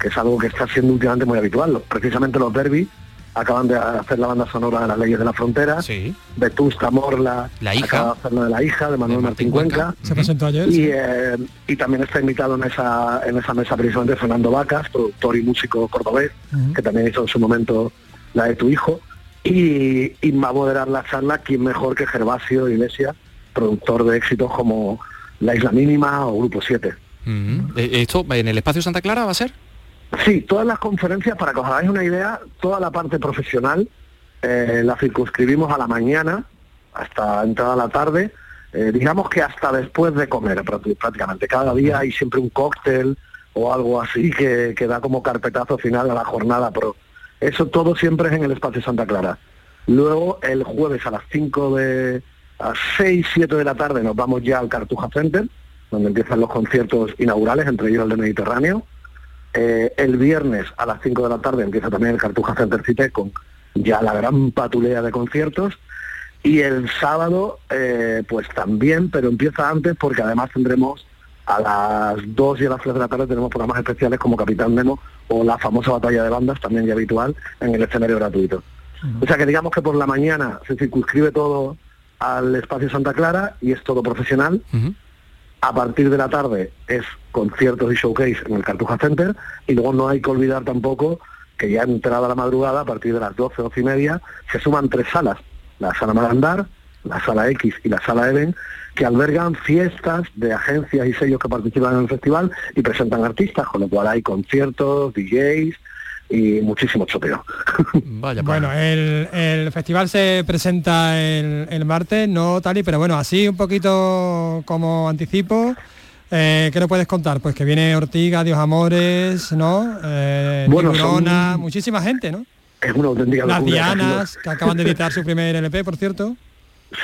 que es algo que está siendo últimamente muy habitual. Precisamente los Derby acaban de hacer la banda sonora de las leyes de la frontera. Sí. Vetusta Morla La hija. acaba de hacer la de la hija de Manuel Martín Cuenca. Se presentó ayer. Y, sí. eh, y también está invitado en esa, en esa mesa precisamente Fernando Vacas, productor y músico cordobés, Ujú. que también hizo en su momento la de tu hijo. Y, y va a moderar la charla quién mejor que Gervasio Iglesias, productor de éxitos como La Isla Mínima o Grupo 7. Mm. Eh, ¿Esto en el espacio Santa Clara va a ser? Sí, todas las conferencias, para que os hagáis una idea, toda la parte profesional eh, la circunscribimos a la mañana, hasta entrada a la tarde, eh, digamos que hasta después de comer prá- prácticamente. Cada día hay siempre un cóctel o algo así que, que da como carpetazo final a la jornada, pero eso todo siempre es en el espacio Santa Clara. Luego el jueves a las 5 de, a 6, 7 de la tarde nos vamos ya al Cartuja Center, donde empiezan los conciertos inaugurales, entre ellos el de Mediterráneo. Eh, el viernes a las 5 de la tarde empieza también el Cartuja Center Cité con ya la gran patulea de conciertos. Y el sábado, eh, pues también, pero empieza antes porque además tendremos a las 2 y a las 3 de la tarde tenemos programas especiales como Capitán Nemo o la famosa batalla de bandas, también ya habitual, en el escenario gratuito. O sea que digamos que por la mañana se circunscribe todo al espacio Santa Clara y es todo profesional. A partir de la tarde es conciertos y showcase en el Cartuja Center y luego no hay que olvidar tampoco que ya entrada la madrugada, a partir de las 12, 12 y media, se suman tres salas, la sala Marandar, la sala X y la sala Even, que albergan fiestas de agencias y sellos que participan en el festival y presentan artistas, con lo cual hay conciertos, DJs y muchísimo chopeo. Vaya, Bueno, el, el festival se presenta el, el martes, no Tali, pero bueno, así un poquito como anticipo. Eh, ¿Qué nos puedes contar? Pues que viene Ortiga, Dios Amores, ¿no? Eh, Bueno, Tiburona, son- muchísima gente, ¿no? Es una auténtica Las locura. Dianas, que acaban de editar su primer LP, por cierto.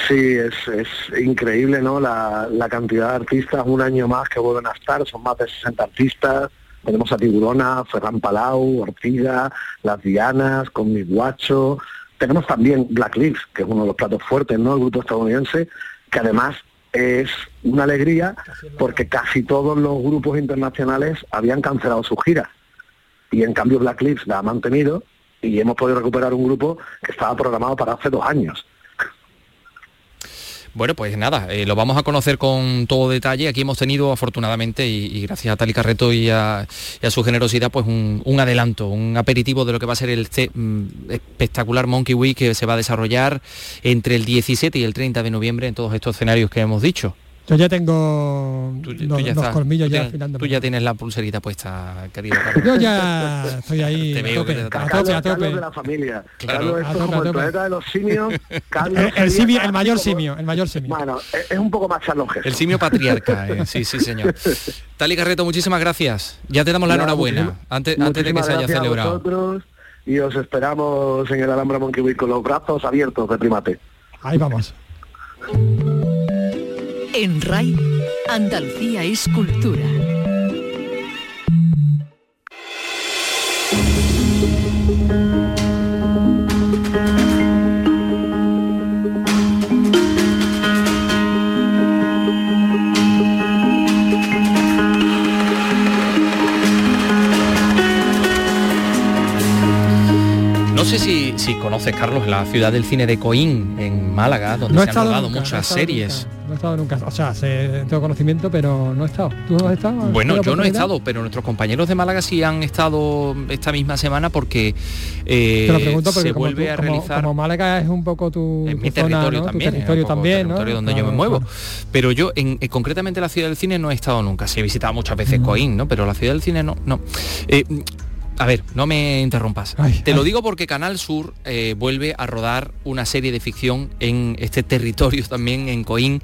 Sí, es, es increíble, ¿no? La, la cantidad de artistas, un año más que vuelven a estar, son más de 60 artistas. Tenemos a Tiburona, Ferran Palau, Ortiga, Las Dianas, con mi guacho. Tenemos también Black Lips, que es uno de los platos fuertes, ¿no? El grupo estadounidense, que además es una alegría porque casi todos los grupos internacionales habían cancelado sus giras. Y en cambio Black Lips la ha mantenido y hemos podido recuperar un grupo que estaba programado para hace dos años. Bueno, pues nada, eh, lo vamos a conocer con todo detalle. Aquí hemos tenido, afortunadamente, y, gracias a Tali Carreto y a, su generosidad, pues un, adelanto, un aperitivo de lo que va a ser el mm, espectacular Monkey Week que se va a desarrollar entre el 17 y el 30 de noviembre en todos estos escenarios que hemos dicho. Yo ya tengo Tú los, ya los estás- colmillos tú ya. Tú ya tienes la pulserita puesta, querido Carlos. Yo ya estoy ahí Te a veo tope, que te- a tope, Carlos, a tope. Carlos de la familia. Claro. Carlos, esto A es tope, como a el planeta de los simios. Carlos El, el simio, el mayor simio, el mayor simio. Bueno, es, un poco más Charlon Heston. El simio patriarca, eh, sí, sí, señor. Tali Carreto, muchísimas gracias. Ya te damos la enhorabuena, antes, antes de que se haya celebrado. vosotros y os esperamos en el Alhambra Monkey Week con los brazos abiertos de primate. Ahí vamos. En RAI, Andalucía es cultura. Sé si, si conoces, Carlos, la ciudad del cine de Coín, en Málaga, donde No se han rodado nunca, muchas series. nunca, no he estado nunca. O sea, sé- tengo conocimiento, pero no he estado. ¿Tú has estado? ¿Has Bueno, yo no he estado, pero nuestros compañeros de Málaga sí han estado esta misma semana porque eh, Te lo pregunto porque se como, vuelve tú- a realizar como Málaga es un poco tu, mi territorio también, tu es territorio un poco también, ¿no? territorio donde yo me muevo. claro. Pero yo, en, en- concretamente la ciudad del cine no he estado nunca. Sí he visitado muchas veces Coín, ¿no? Pero la ciudad del cine no. no. Eh, a ver, no me interrumpas. Te lo digo porque Canal Sur eh, vuelve a rodar una serie de ficción en este territorio también, en Coín.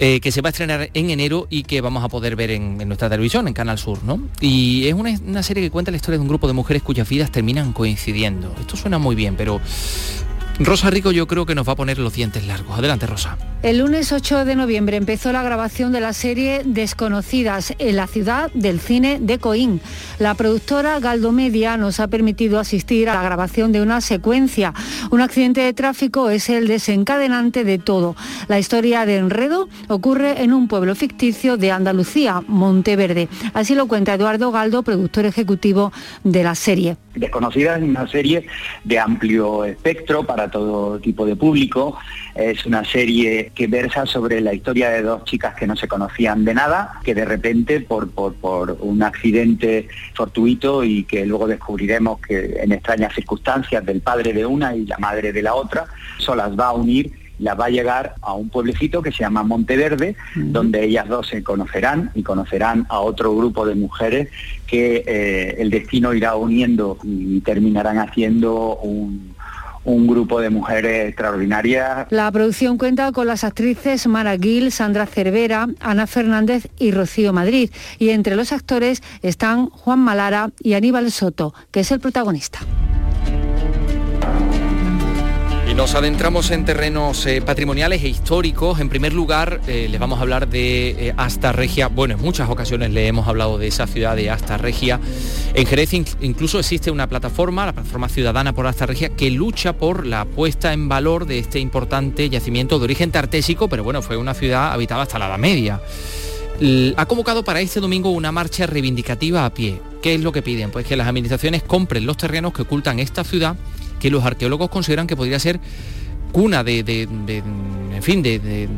eh, que se va a estrenar en enero y que vamos a poder ver en, en nuestra televisión, en Canal Sur, ¿no? Y es una, una serie que cuenta la historia de un grupo de mujeres cuyas vidas terminan coincidiendo. Esto suena muy bien, pero Rosa Rico yo creo que nos va a poner los dientes largos. Adelante, Rosa. El lunes 8 de noviembre empezó la grabación de la serie Desconocidas en la ciudad del cine de Coín. La productora Galdo Media nos ha permitido asistir a la grabación de una secuencia. Un accidente de tráfico es el desencadenante de todo. La historia de Enredo ocurre en un pueblo ficticio de Andalucía, Monteverde. Así lo cuenta Eduardo Galdo, productor ejecutivo de la serie. Desconocidas es una serie de amplio espectro para todo tipo de público. Es una serie que versa sobre la historia de dos chicas que no se conocían de nada, que de repente por, por, un accidente fortuito y que luego descubriremos que en extrañas circunstancias del padre de una y la madre de la otra, eso las va a unir las va a llegar a un pueblecito que se llama Monteverde, donde ellas dos se conocerán y conocerán a otro grupo de mujeres que eh, el destino irá uniendo y terminarán haciendo un, un grupo de mujeres extraordinarias. La producción cuenta con las actrices Mara Gil, Sandra Cervera, Ana Fernández y Rocío Madrid. Y entre los actores están Juan Malara y Aníbal Soto, que es el protagonista. Nos adentramos en terrenos eh, patrimoniales e históricos. En primer lugar, eh, les vamos a hablar de eh, Asta Regia. Bueno, en muchas ocasiones le hemos hablado de esa ciudad de Asta Regia. En Jerez incluso existe una plataforma, la plataforma ciudadana por Asta Regia, que lucha por la puesta en valor de este importante yacimiento de origen tartésico, pero bueno, fue una ciudad habitada hasta la Edad Media. ha convocado para este domingo una marcha reivindicativa a pie. ¿Qué es lo que piden? Pues que las administraciones compren los terrenos que ocultan esta ciudad que los arqueólogos consideran que podría ser cuna de, en fin, de, de,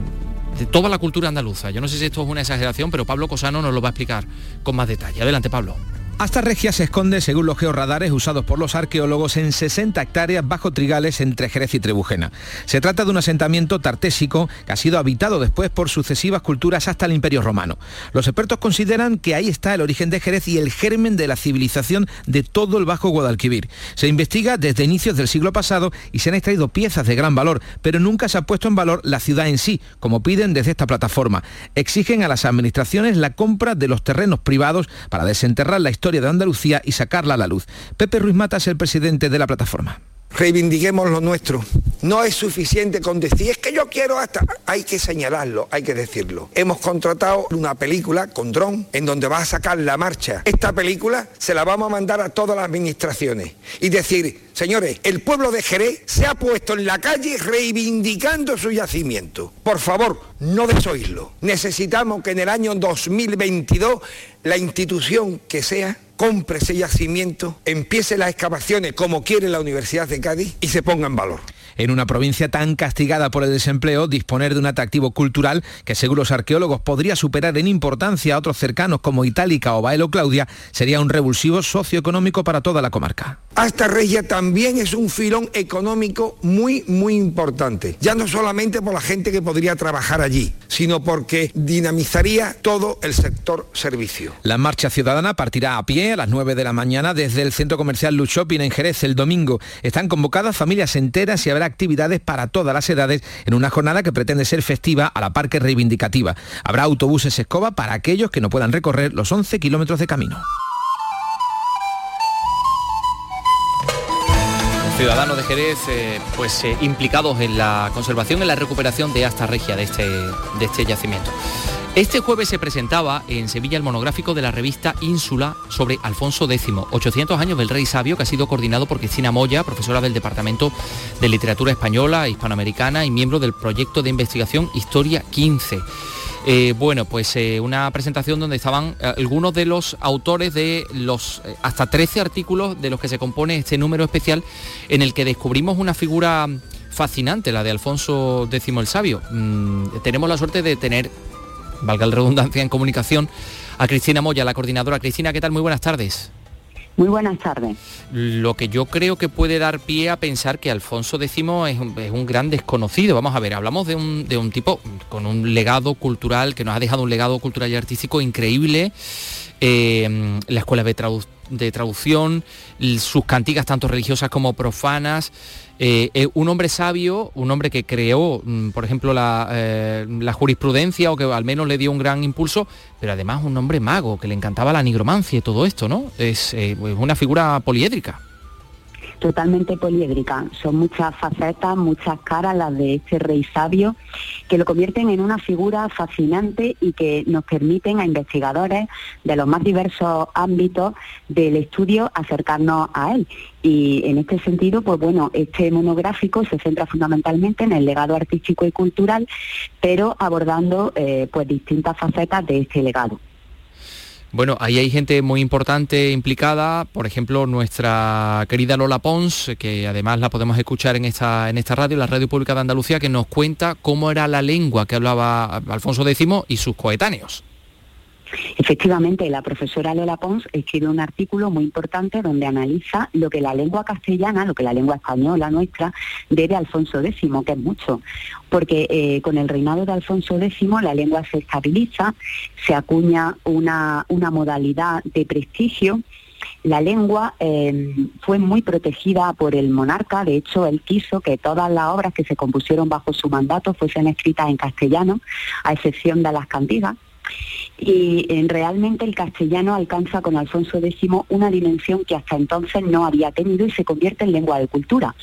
toda la cultura andaluza. Yo no sé si esto es una exageración, pero Pablo Cosano nos lo va a explicar con más detalle. Adelante, Pablo. Hasta Regia se esconde, según los georradares usados por los arqueólogos, en 60 hectáreas bajo trigales entre Jerez y Trebujena. Se trata de un asentamiento tartésico que ha sido habitado después por sucesivas culturas hasta el Imperio Romano. Los expertos consideran que ahí está el origen de Jerez y el germen de la civilización de todo el Bajo Guadalquivir. Se investiga desde inicios del siglo pasado y se han extraído piezas de gran valor, pero nunca se ha puesto en valor la ciudad en sí, como piden desde esta plataforma. Exigen a las administraciones la compra de los terrenos privados para desenterrar la historia de Andalucía y sacarla a la luz. Pepe Ruiz Mata es el presidente de la plataforma reivindiquemos lo nuestro. No es suficiente con decir, es que yo quiero hasta... Hay que señalarlo, hay que decirlo. Hemos contratado una película con dron en donde va a sacar la marcha. Esta película se la vamos a mandar a todas las administraciones y decir, señores, el pueblo de Jerez se ha puesto en la calle reivindicando su yacimiento. Por favor, no desoíslo. Necesitamos que en el año 2022 la institución que sea compre ese yacimiento, empiece las excavaciones como quiere la Universidad de Cádiz y se ponga en valor. En una provincia tan castigada por el desempleo, disponer de un atractivo cultural que según los arqueólogos podría superar en importancia a otros cercanos como Itálica o Baelo Claudia sería un revulsivo socioeconómico para toda la comarca. Hasta Regia también es un filón económico muy, muy importante. Ya no solamente por la gente que podría trabajar allí, sino porque dinamizaría todo el sector servicio. La marcha ciudadana partirá a pie a las 9 de la mañana desde el centro comercial Luz Shopping en Jerez el domingo. Están convocadas familias enteras y habrá actividades para todas las edades en una jornada que pretende ser festiva a la parque reivindicativa. Habrá autobuses escoba para aquellos que no puedan recorrer los 11 kilómetros de camino. ciudadanos de Jerez eh, pues eh, implicados en la conservación y la recuperación de Asta Regia de este, de este yacimiento. Este jueves se presentaba en Sevilla el monográfico de la revista Ínsula sobre Alfonso X, 800 años del rey sabio, que ha sido coordinado por Cristina Moya, profesora del Departamento de Literatura Española, Hispanoamericana y miembro del proyecto de investigación Historia 15. Eh, bueno, pues eh, una presentación donde estaban eh, algunos de los autores de los hasta 13 artículos de los que se compone este número especial en el que descubrimos una figura fascinante, la de Alfonso X el Sabio. Mm, tenemos la suerte de tener valga la redundancia en comunicación, a Cristina Moya, la coordinadora. Cristina, ¿qué tal? Muy buenas tardes. Muy buenas tardes. Lo que yo creo que puede dar pie a pensar que Alfonso X es un, gran desconocido. Vamos a ver, hablamos de un, de un, tipo con un legado cultural, que nos ha dejado un legado cultural y artístico increíble. Eh, la escuela de, traducción, sus cantigas tanto religiosas como profanas. Eh, eh, un hombre sabio, un hombre que creó, mm, por ejemplo, eh, la, jurisprudencia o que al menos le dio un gran impulso, pero además un hombre mago, que le encantaba la nigromancia y todo esto, ¿no? Es una figura poliédrica. Totalmente poliédrica. Son muchas facetas, muchas caras las de este rey sabio, que lo convierten en una figura fascinante y que nos permiten a investigadores de los más diversos ámbitos del estudio acercarnos a él. Y en este sentido, pues bueno, este monográfico se centra fundamentalmente en el legado artístico y cultural, pero abordando eh, pues distintas facetas de este legado. Bueno, ahí hay gente muy importante implicada, por ejemplo, nuestra querida Lola Pons, que además la podemos escuchar en esta, en esta radio, la Radio Pública de Andalucía, que nos cuenta cómo era la lengua que hablaba Alfonso X y sus coetáneos. Efectivamente, la profesora Lola Pons escribe un artículo muy importante donde analiza lo que la lengua castellana, lo que la lengua española nuestra, debe a Alfonso X, que es mucho, porque eh, con el reinado de Alfonso X la lengua se estabiliza, se acuña una, modalidad de prestigio, la lengua eh, fue muy protegida por el monarca, de hecho él quiso que todas las obras que se compusieron bajo su mandato fuesen escritas en castellano, a excepción de las cantigas y eh, realmente el castellano alcanza con Alfonso X una dimensión que hasta entonces no había tenido y se convierte en lengua de cultura,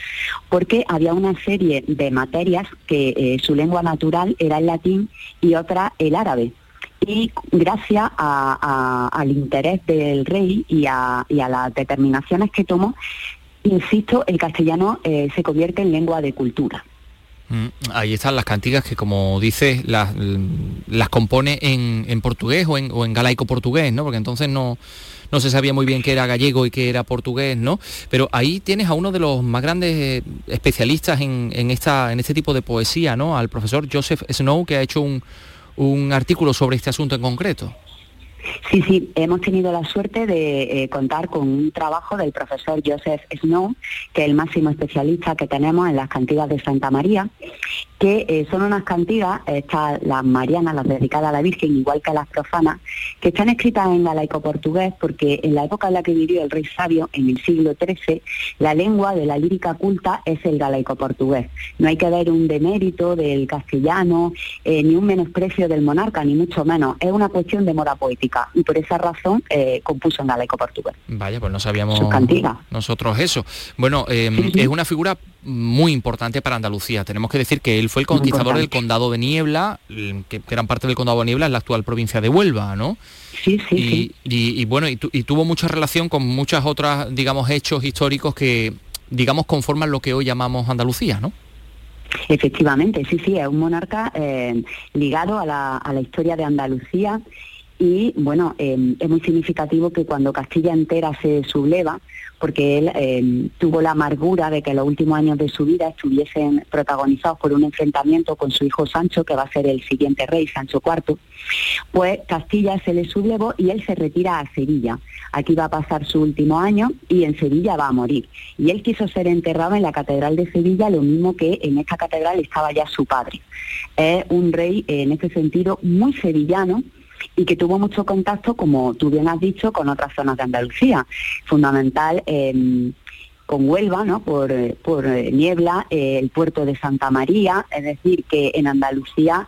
porque había una serie de materias que eh, su lengua natural era el latín y otra el árabe y gracias al interés del rey y a, las determinaciones que tomó, insisto, el castellano eh, se convierte en lengua de cultura. Mm, ahí están las cantigas que, como dices, las, las compone en, portugués o en, o en galaico portugués, ¿no? Porque entonces no, no se sabía muy bien qué era gallego y qué era portugués, ¿no? Pero ahí tienes a uno de los más grandes eh, especialistas en, en, esta, en este tipo de poesía, ¿no? Al profesor Joseph Snow, que ha hecho un, un artículo sobre este asunto en concreto. Sí, sí, hemos tenido la suerte de eh, contar con un trabajo del profesor Joseph Snow, que es el máximo especialista que tenemos en las cantigas de Santa María, que eh, son unas cantigas, estas las marianas, las dedicadas a la Virgen, igual que las profanas, que están escritas en galaico portugués porque en la época en la que vivió el rey sabio, en el siglo XIII, la lengua de la lírica culta es el galaico portugués. No hay que ver un demérito del castellano, eh, ni un menosprecio del monarca, ni mucho menos. Es una cuestión de moda poética y por esa razón eh, compuso en galaico portugués. Vaya, pues no sabíamos nosotros eso. Bueno, es una figura muy importante para Andalucía. Tenemos que decir que él fue el conquistador del condado de Niebla, que gran parte del condado de Niebla es la actual provincia de Huelva, ¿no? Sí, sí, y, bueno, y, tuvo mucha relación con muchas otras, digamos, hechos históricos que, digamos, conforman lo que hoy llamamos Andalucía, ¿no? Efectivamente, sí, sí, es un monarca eh, ligado a la, a la historia de Andalucía y bueno, eh, es muy significativo que cuando Castilla entera se subleva, porque él eh, tuvo la amargura de que los últimos años de su vida estuviesen protagonizados por un enfrentamiento con su hijo Sancho, que va a ser el siguiente rey, Sancho IV, pues Castilla se le sublevó y él se retira a Sevilla. Aquí va a pasar su último año y en Sevilla va a morir. Y él quiso ser enterrado en la Catedral de Sevilla, lo mismo que en esta catedral estaba ya su padre. Es un rey, en este sentido, muy sevillano, y que tuvo mucho contacto, como tú bien has dicho, con otras zonas de Andalucía. Fundamental em, con Huelva, ¿no? por, eh, eh, Niebla, eh, el puerto de Santa María, es decir, que en Andalucía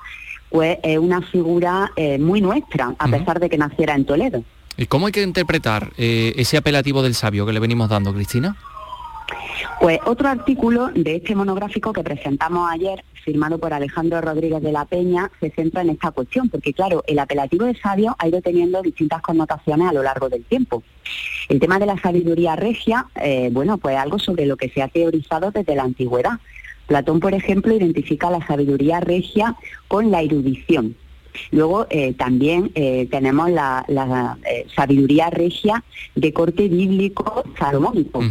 pues, es una figura muy nuestra, a pesar de que naciera en Toledo. ¿Y cómo hay que interpretar ese apelativo del sabio que le venimos dando, Cristina? Pues otro artículo de este monográfico que presentamos ayer, firmado por Alejandro Rodríguez de la Peña, se centra en esta cuestión, porque claro, el apelativo de sabio ha ido teniendo distintas connotaciones a lo largo del tiempo. El tema de la sabiduría regia, eh, bueno, pues algo sobre lo que se ha teorizado desde la antigüedad. Platón, por ejemplo, identifica la sabiduría regia con la erudición. Luego eh, también eh, tenemos la, sabiduría regia de corte bíblico salomónico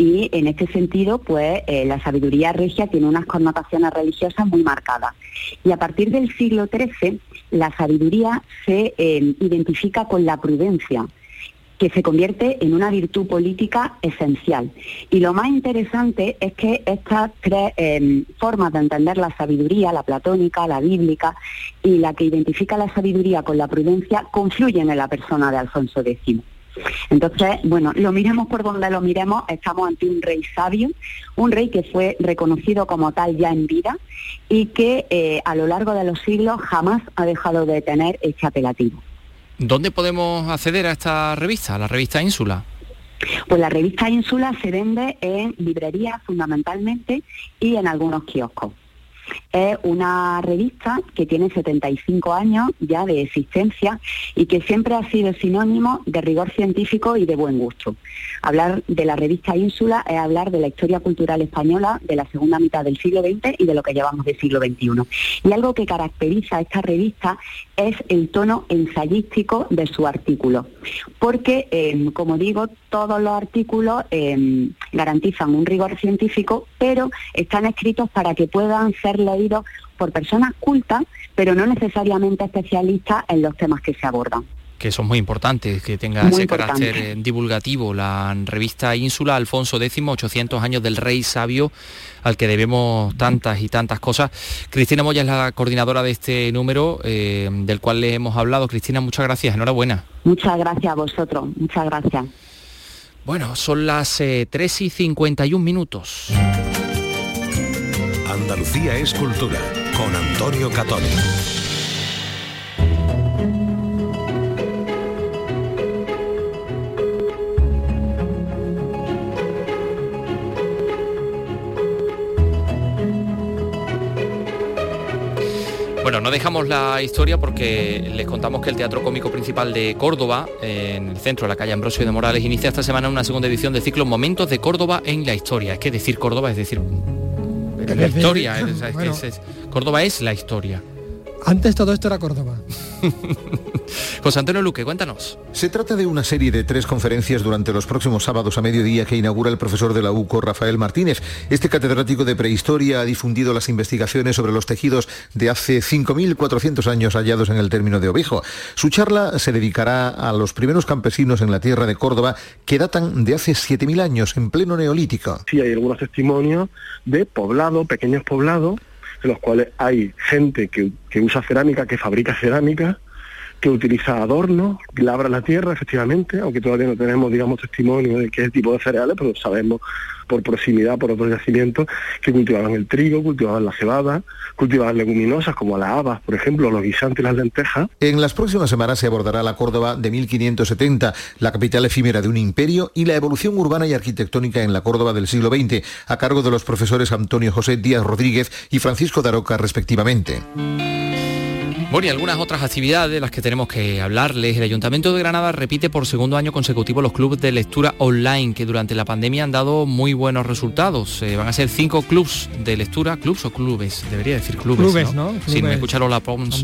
y en este sentido, pues eh, la sabiduría regia tiene unas connotaciones religiosas muy marcadas. Y a partir del siglo XIII, la sabiduría se eh, identifica con la prudencia que se convierte en una virtud política esencial. Y lo más interesante es que estas tres eh, formas de entender la sabiduría, la platónica, la bíblica y la que identifica la sabiduría con la prudencia, confluyen en la persona de Alfonso X. Entonces, bueno, lo miremos por donde lo miremos, estamos ante un rey sabio, un rey que fue reconocido como tal ya en vida y que eh, a lo largo de los siglos jamás ha dejado de tener este apelativo. ¿Dónde podemos acceder a esta revista, a la revista Ínsula? Pues la revista Ínsula se vende en librerías fundamentalmente y en algunos kioscos. Es una revista que tiene 75 años ya de existencia y que siempre ha sido sinónimo de rigor científico y de buen gusto. Hablar de la revista Ínsula es hablar de la historia cultural española de la segunda mitad del siglo XX y de lo que llevamos del siglo XXI. Y algo que caracteriza a esta revista es el tono ensayístico de su artículo, porque, em, como digo, todos los artículos em, garantizan un rigor científico, pero están escritos para que puedan ser leídos por personas cultas, pero no necesariamente especialistas en los temas que se abordan que son muy importantes, que tenga ese carácter eh, divulgativo. La revista Ínsula, Alfonso X, 800 años del rey sabio, al que debemos tantas y tantas cosas. Cristina Moya es la coordinadora de este número, eh, del cual le hemos hablado. Cristina, muchas gracias, enhorabuena. Muchas gracias a vosotros, muchas gracias. Bueno, son las 3 eh, y 51 minutos. Andalucía es cultura, con Antonio Catoni. Bueno, no dejamos la historia porque les contamos que el Teatro Cómico Principal de Córdoba, en el centro de la calle Ambrosio de Morales, inicia esta semana una segunda edición del ciclo Momentos de Córdoba en la historia. Es que decir Córdoba es decir la historia. Córdoba es la historia. Antes todo esto era Córdoba. José Antonio Luque, cuéntanos. Se trata de una serie de tres conferencias durante los próximos sábados a mediodía que inaugura el profesor de la UCO, Rafael Martínez. Este catedrático de prehistoria ha difundido las investigaciones sobre los tejidos de hace 5.400 años hallados en el término de Ovejo. Su charla se dedicará a los primeros campesinos en la tierra de Córdoba que datan de hace 7.000 años, en pleno neolítico. Sí, hay algunos testimonios de poblado, pequeños poblados, en los cuales hay gente que, usa cerámica, que fabrica cerámica, que utiliza adornos, labra la tierra, efectivamente, aunque todavía no tenemos, digamos, testimonio de qué tipo de cereales, pero sabemos por proximidad, por otros yacimientos, que cultivaban el trigo, cultivaban la cebada, cultivaban leguminosas como las habas, por ejemplo, los guisantes y las lentejas. En las próximas semanas se abordará la Córdoba de 1570, la capital efímera de un imperio, y la evolución urbana y arquitectónica en la Córdoba del siglo XX, a cargo de los profesores Antonio José Díaz Rodríguez y Francisco Daroca, respectivamente. Bueno, y algunas otras actividades de las que tenemos que hablarles. El Ayuntamiento de Granada repite por segundo año consecutivo los clubes de lectura online que durante la pandemia han dado muy buenos resultados. Eh, van a ser cinco clubs de lectura, clubs o clubes, debería decir clubes. Clubes, ¿no? Sin escuchar la Pons.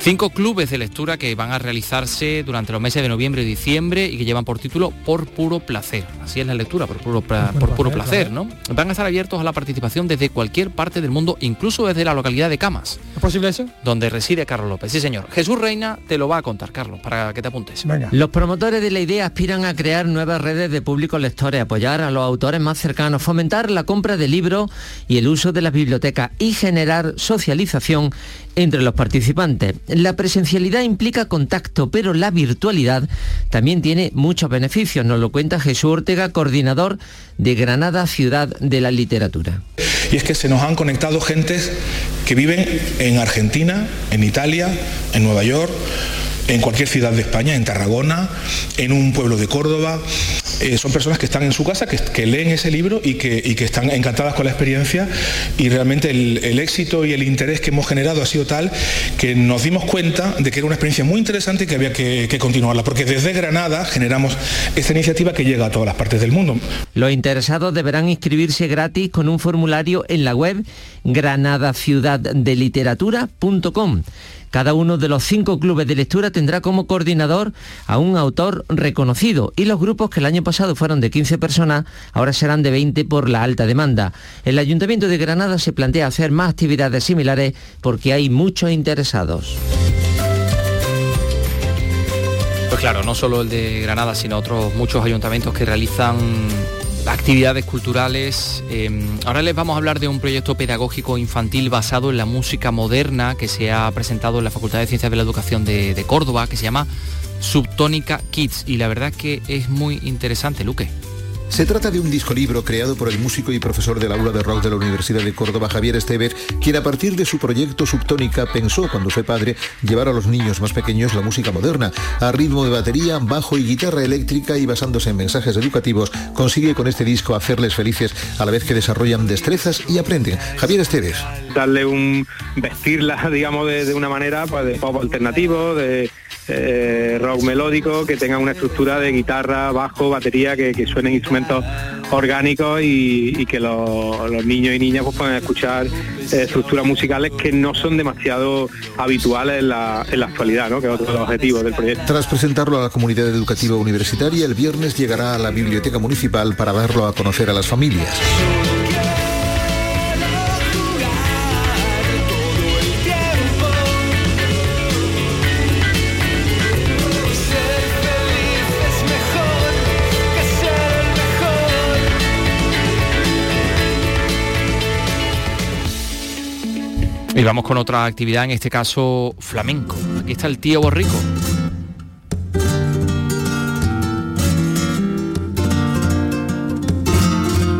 Cinco clubes de lectura que van a realizarse durante los meses de noviembre y diciembre y que llevan por título Por puro placer. Así es la lectura, por puro, por puro placer, ¿no? Van a estar abiertos a la participación desde cualquier parte del mundo, incluso desde la localidad de Camas. ¿Es posible eso? Donde reside Carlos López. Sí, señor. Jesús Reina te lo va a contar, Carlos, para que te apuntes. Los promotores de la idea aspiran a crear nuevas redes de públicos lectores, apoyar a los autores más cercanos, fomentar la compra de libros y el uso de las bibliotecas y generar socialización entre los participantes. La presencialidad implica contacto, pero la virtualidad también tiene muchos beneficios, nos lo cuenta Jesús Ortega, coordinador de Granada Ciudad de la Literatura. Y es que se nos han conectado gentes que viven en Argentina, en Italia, en Nueva York, en cualquier ciudad de España, en Tarragona, en un pueblo de Córdoba. Eh, son personas que están en su casa, que, leen ese libro y que, están encantadas con la experiencia y realmente el, éxito y el interés que hemos generado ha sido tal que nos dimos cuenta de que era una experiencia muy interesante y que había que, que continuarla, porque desde Granada generamos esta iniciativa que llega a todas las partes del mundo. Los interesados deberán inscribirse gratis con un formulario en la web granadaciudaddeliteratura.com. Cada uno de los cinco clubes de lectura tendrá como coordinador a un autor reconocido y los grupos que el año pasado fueron de 15 personas ahora serán de 20 por la alta demanda. El Ayuntamiento de Granada se plantea hacer más actividades similares porque hay muchos interesados. Pues claro, no solo el de Granada, sino otros muchos ayuntamientos que realizan actividades culturales. Em, ahora les vamos a hablar de un proyecto pedagógico infantil basado en la música moderna que se ha presentado en la Facultad de Ciencias de la Educación de, Córdoba, que se llama Subtónica Kids. Y la verdad es que es muy interesante, Luque. Se trata de un disco libro creado por el músico y profesor del aula de rock de la Universidad de Córdoba, Javier Estevez, quien a partir de su proyecto Subtónica pensó, cuando fue padre, llevar a los niños más pequeños la música moderna, a ritmo de batería, bajo y guitarra eléctrica y basándose en mensajes educativos, consigue con este disco hacerles felices a la vez que desarrollan destrezas y aprenden. Javier Estevez. Darle un vestirla, digamos, de, una manera pues, de pop alternativo, de eh, rock melódico, que tenga una estructura de guitarra, bajo, batería, que, suenen instrumentos orgánicos y, que los, niños y niñas pues, puedan escuchar eh, estructuras musicales que no son demasiado habituales en la, actualidad, ¿no? que es otro de los objetivos del proyecto. Tras presentarlo a la comunidad educativa universitaria, el viernes llegará a la biblioteca municipal para darlo a conocer a las familias. Y vamos con otra actividad, en este caso flamenco. Aquí está el tío Borrico.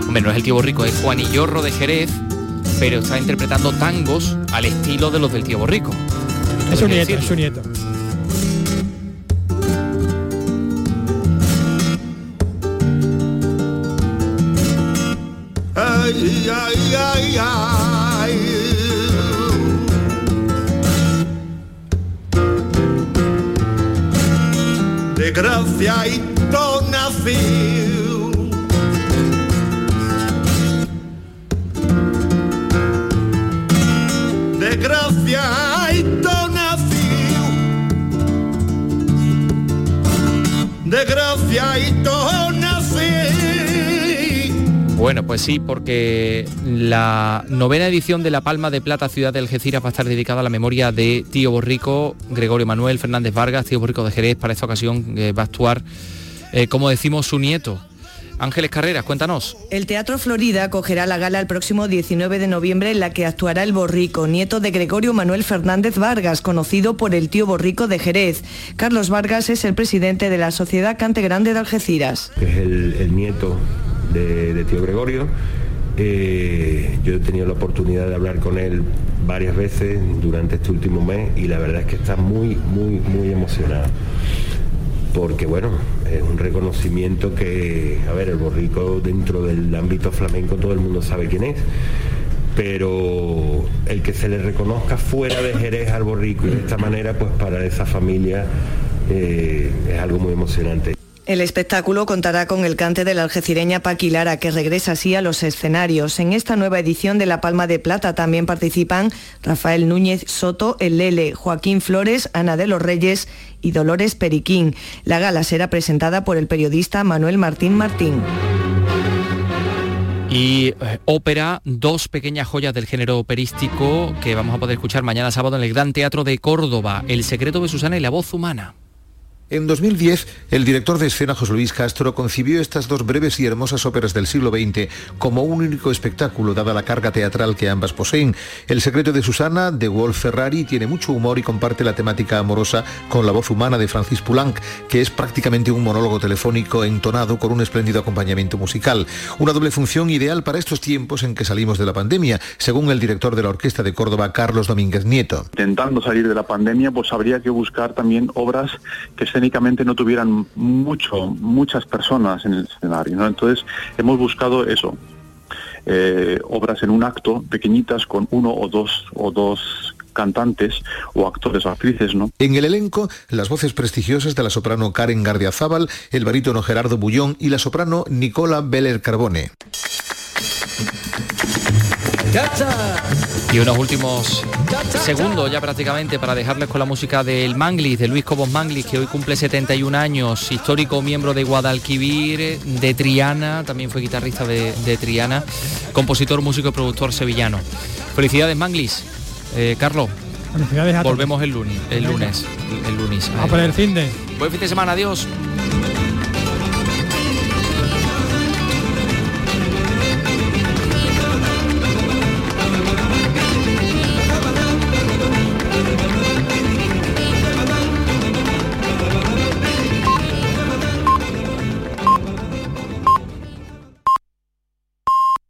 Hombre, no es el tío Borrico, es Juanillorro de Jerez, pero está interpretando tangos al estilo de los del tío Borrico. Es su nieto, es su nieto. Ay, ay, ay, ay. Gracia y nació. De gracia y nació. De gracia y bueno, pues sí, porque la novena edición de la Palma de Plata Ciudad de Algeciras va a estar dedicada a la memoria de Tío Borrico, Gregorio Manuel Fernández Vargas, Tío Borrico de Jerez. Para esta ocasión eh, va a actuar, eh, como decimos, su nieto, Ángeles Carreras, cuéntanos. El Teatro Florida acogerá la gala el próximo 19 de noviembre en la que actuará el Borrico, nieto de Gregorio Manuel Fernández Vargas, conocido por el tío Borrico de Jerez. Carlos Vargas es el presidente de la Sociedad Cante Grande de Algeciras. Es el nieto de, tío Gregorio. Eh, yo he tenido la oportunidad de hablar con él varias veces durante este último mes y la verdad es que está muy, muy, muy emocionado. Porque bueno, es un reconocimiento que, a ver, el borrico dentro del ámbito flamenco todo el mundo sabe quién es pero el que se le reconozca fuera de Jerez al borrico y de esta manera, pues para esa familia eh, es algo muy emocionante. El espectáculo contará con el cante de la algecireña Paquilara, que regresa así a los escenarios. En esta nueva edición de La Palma de Plata también participan Rafael Núñez Soto, El Lele, Joaquín Flores, Ana de los Reyes y Dolores Periquín. La gala será presentada por el periodista Manuel Martín Martín. Y eh, ópera, dos pequeñas joyas del género operístico que vamos a poder escuchar mañana sábado en el Gran Teatro de Córdoba, El secreto de Susana y la voz humana. En 2010, el director de escena José Luis Castro concibió estas dos breves y hermosas óperas del siglo XX como un único espectáculo, dada la carga teatral que ambas poseen. El secreto de Susana, de Wolf Ferrari, tiene mucho humor y comparte la temática amorosa con la voz humana de Francis Poulenc, que es prácticamente un monólogo telefónico entonado con un espléndido acompañamiento musical. Una doble función ideal para estos tiempos en que salimos de la pandemia, según el director de la Orquesta de Córdoba, Carlos Domínguez Nieto. Intentando salir de la pandemia, pues habría que buscar también obras que se escénicamente no tuvieran mucho, muchas personas en el escenario. ¿no? Entonces hemos buscado eso, eh, obras en un acto pequeñitas con uno o dos o dos cantantes o actores o actrices, ¿no? En el elenco, las voces prestigiosas de la soprano Karen Gardiazabal, el barítono Gerardo Bullón y la soprano Nicola Beller Carbone. Y unos últimos segundos ya prácticamente para dejarles con la música del Manglis, de Luis Cobos Manglis, que hoy cumple 71 años, histórico miembro de Guadalquivir, de Triana, también fue guitarrista de, Triana, compositor, músico y productor sevillano. Felicidades Manglis. Eh, Carlos. Felicidades Volvemos el lunes, el lunes, el lunes. A por el fin de. Buen fin de semana, adiós.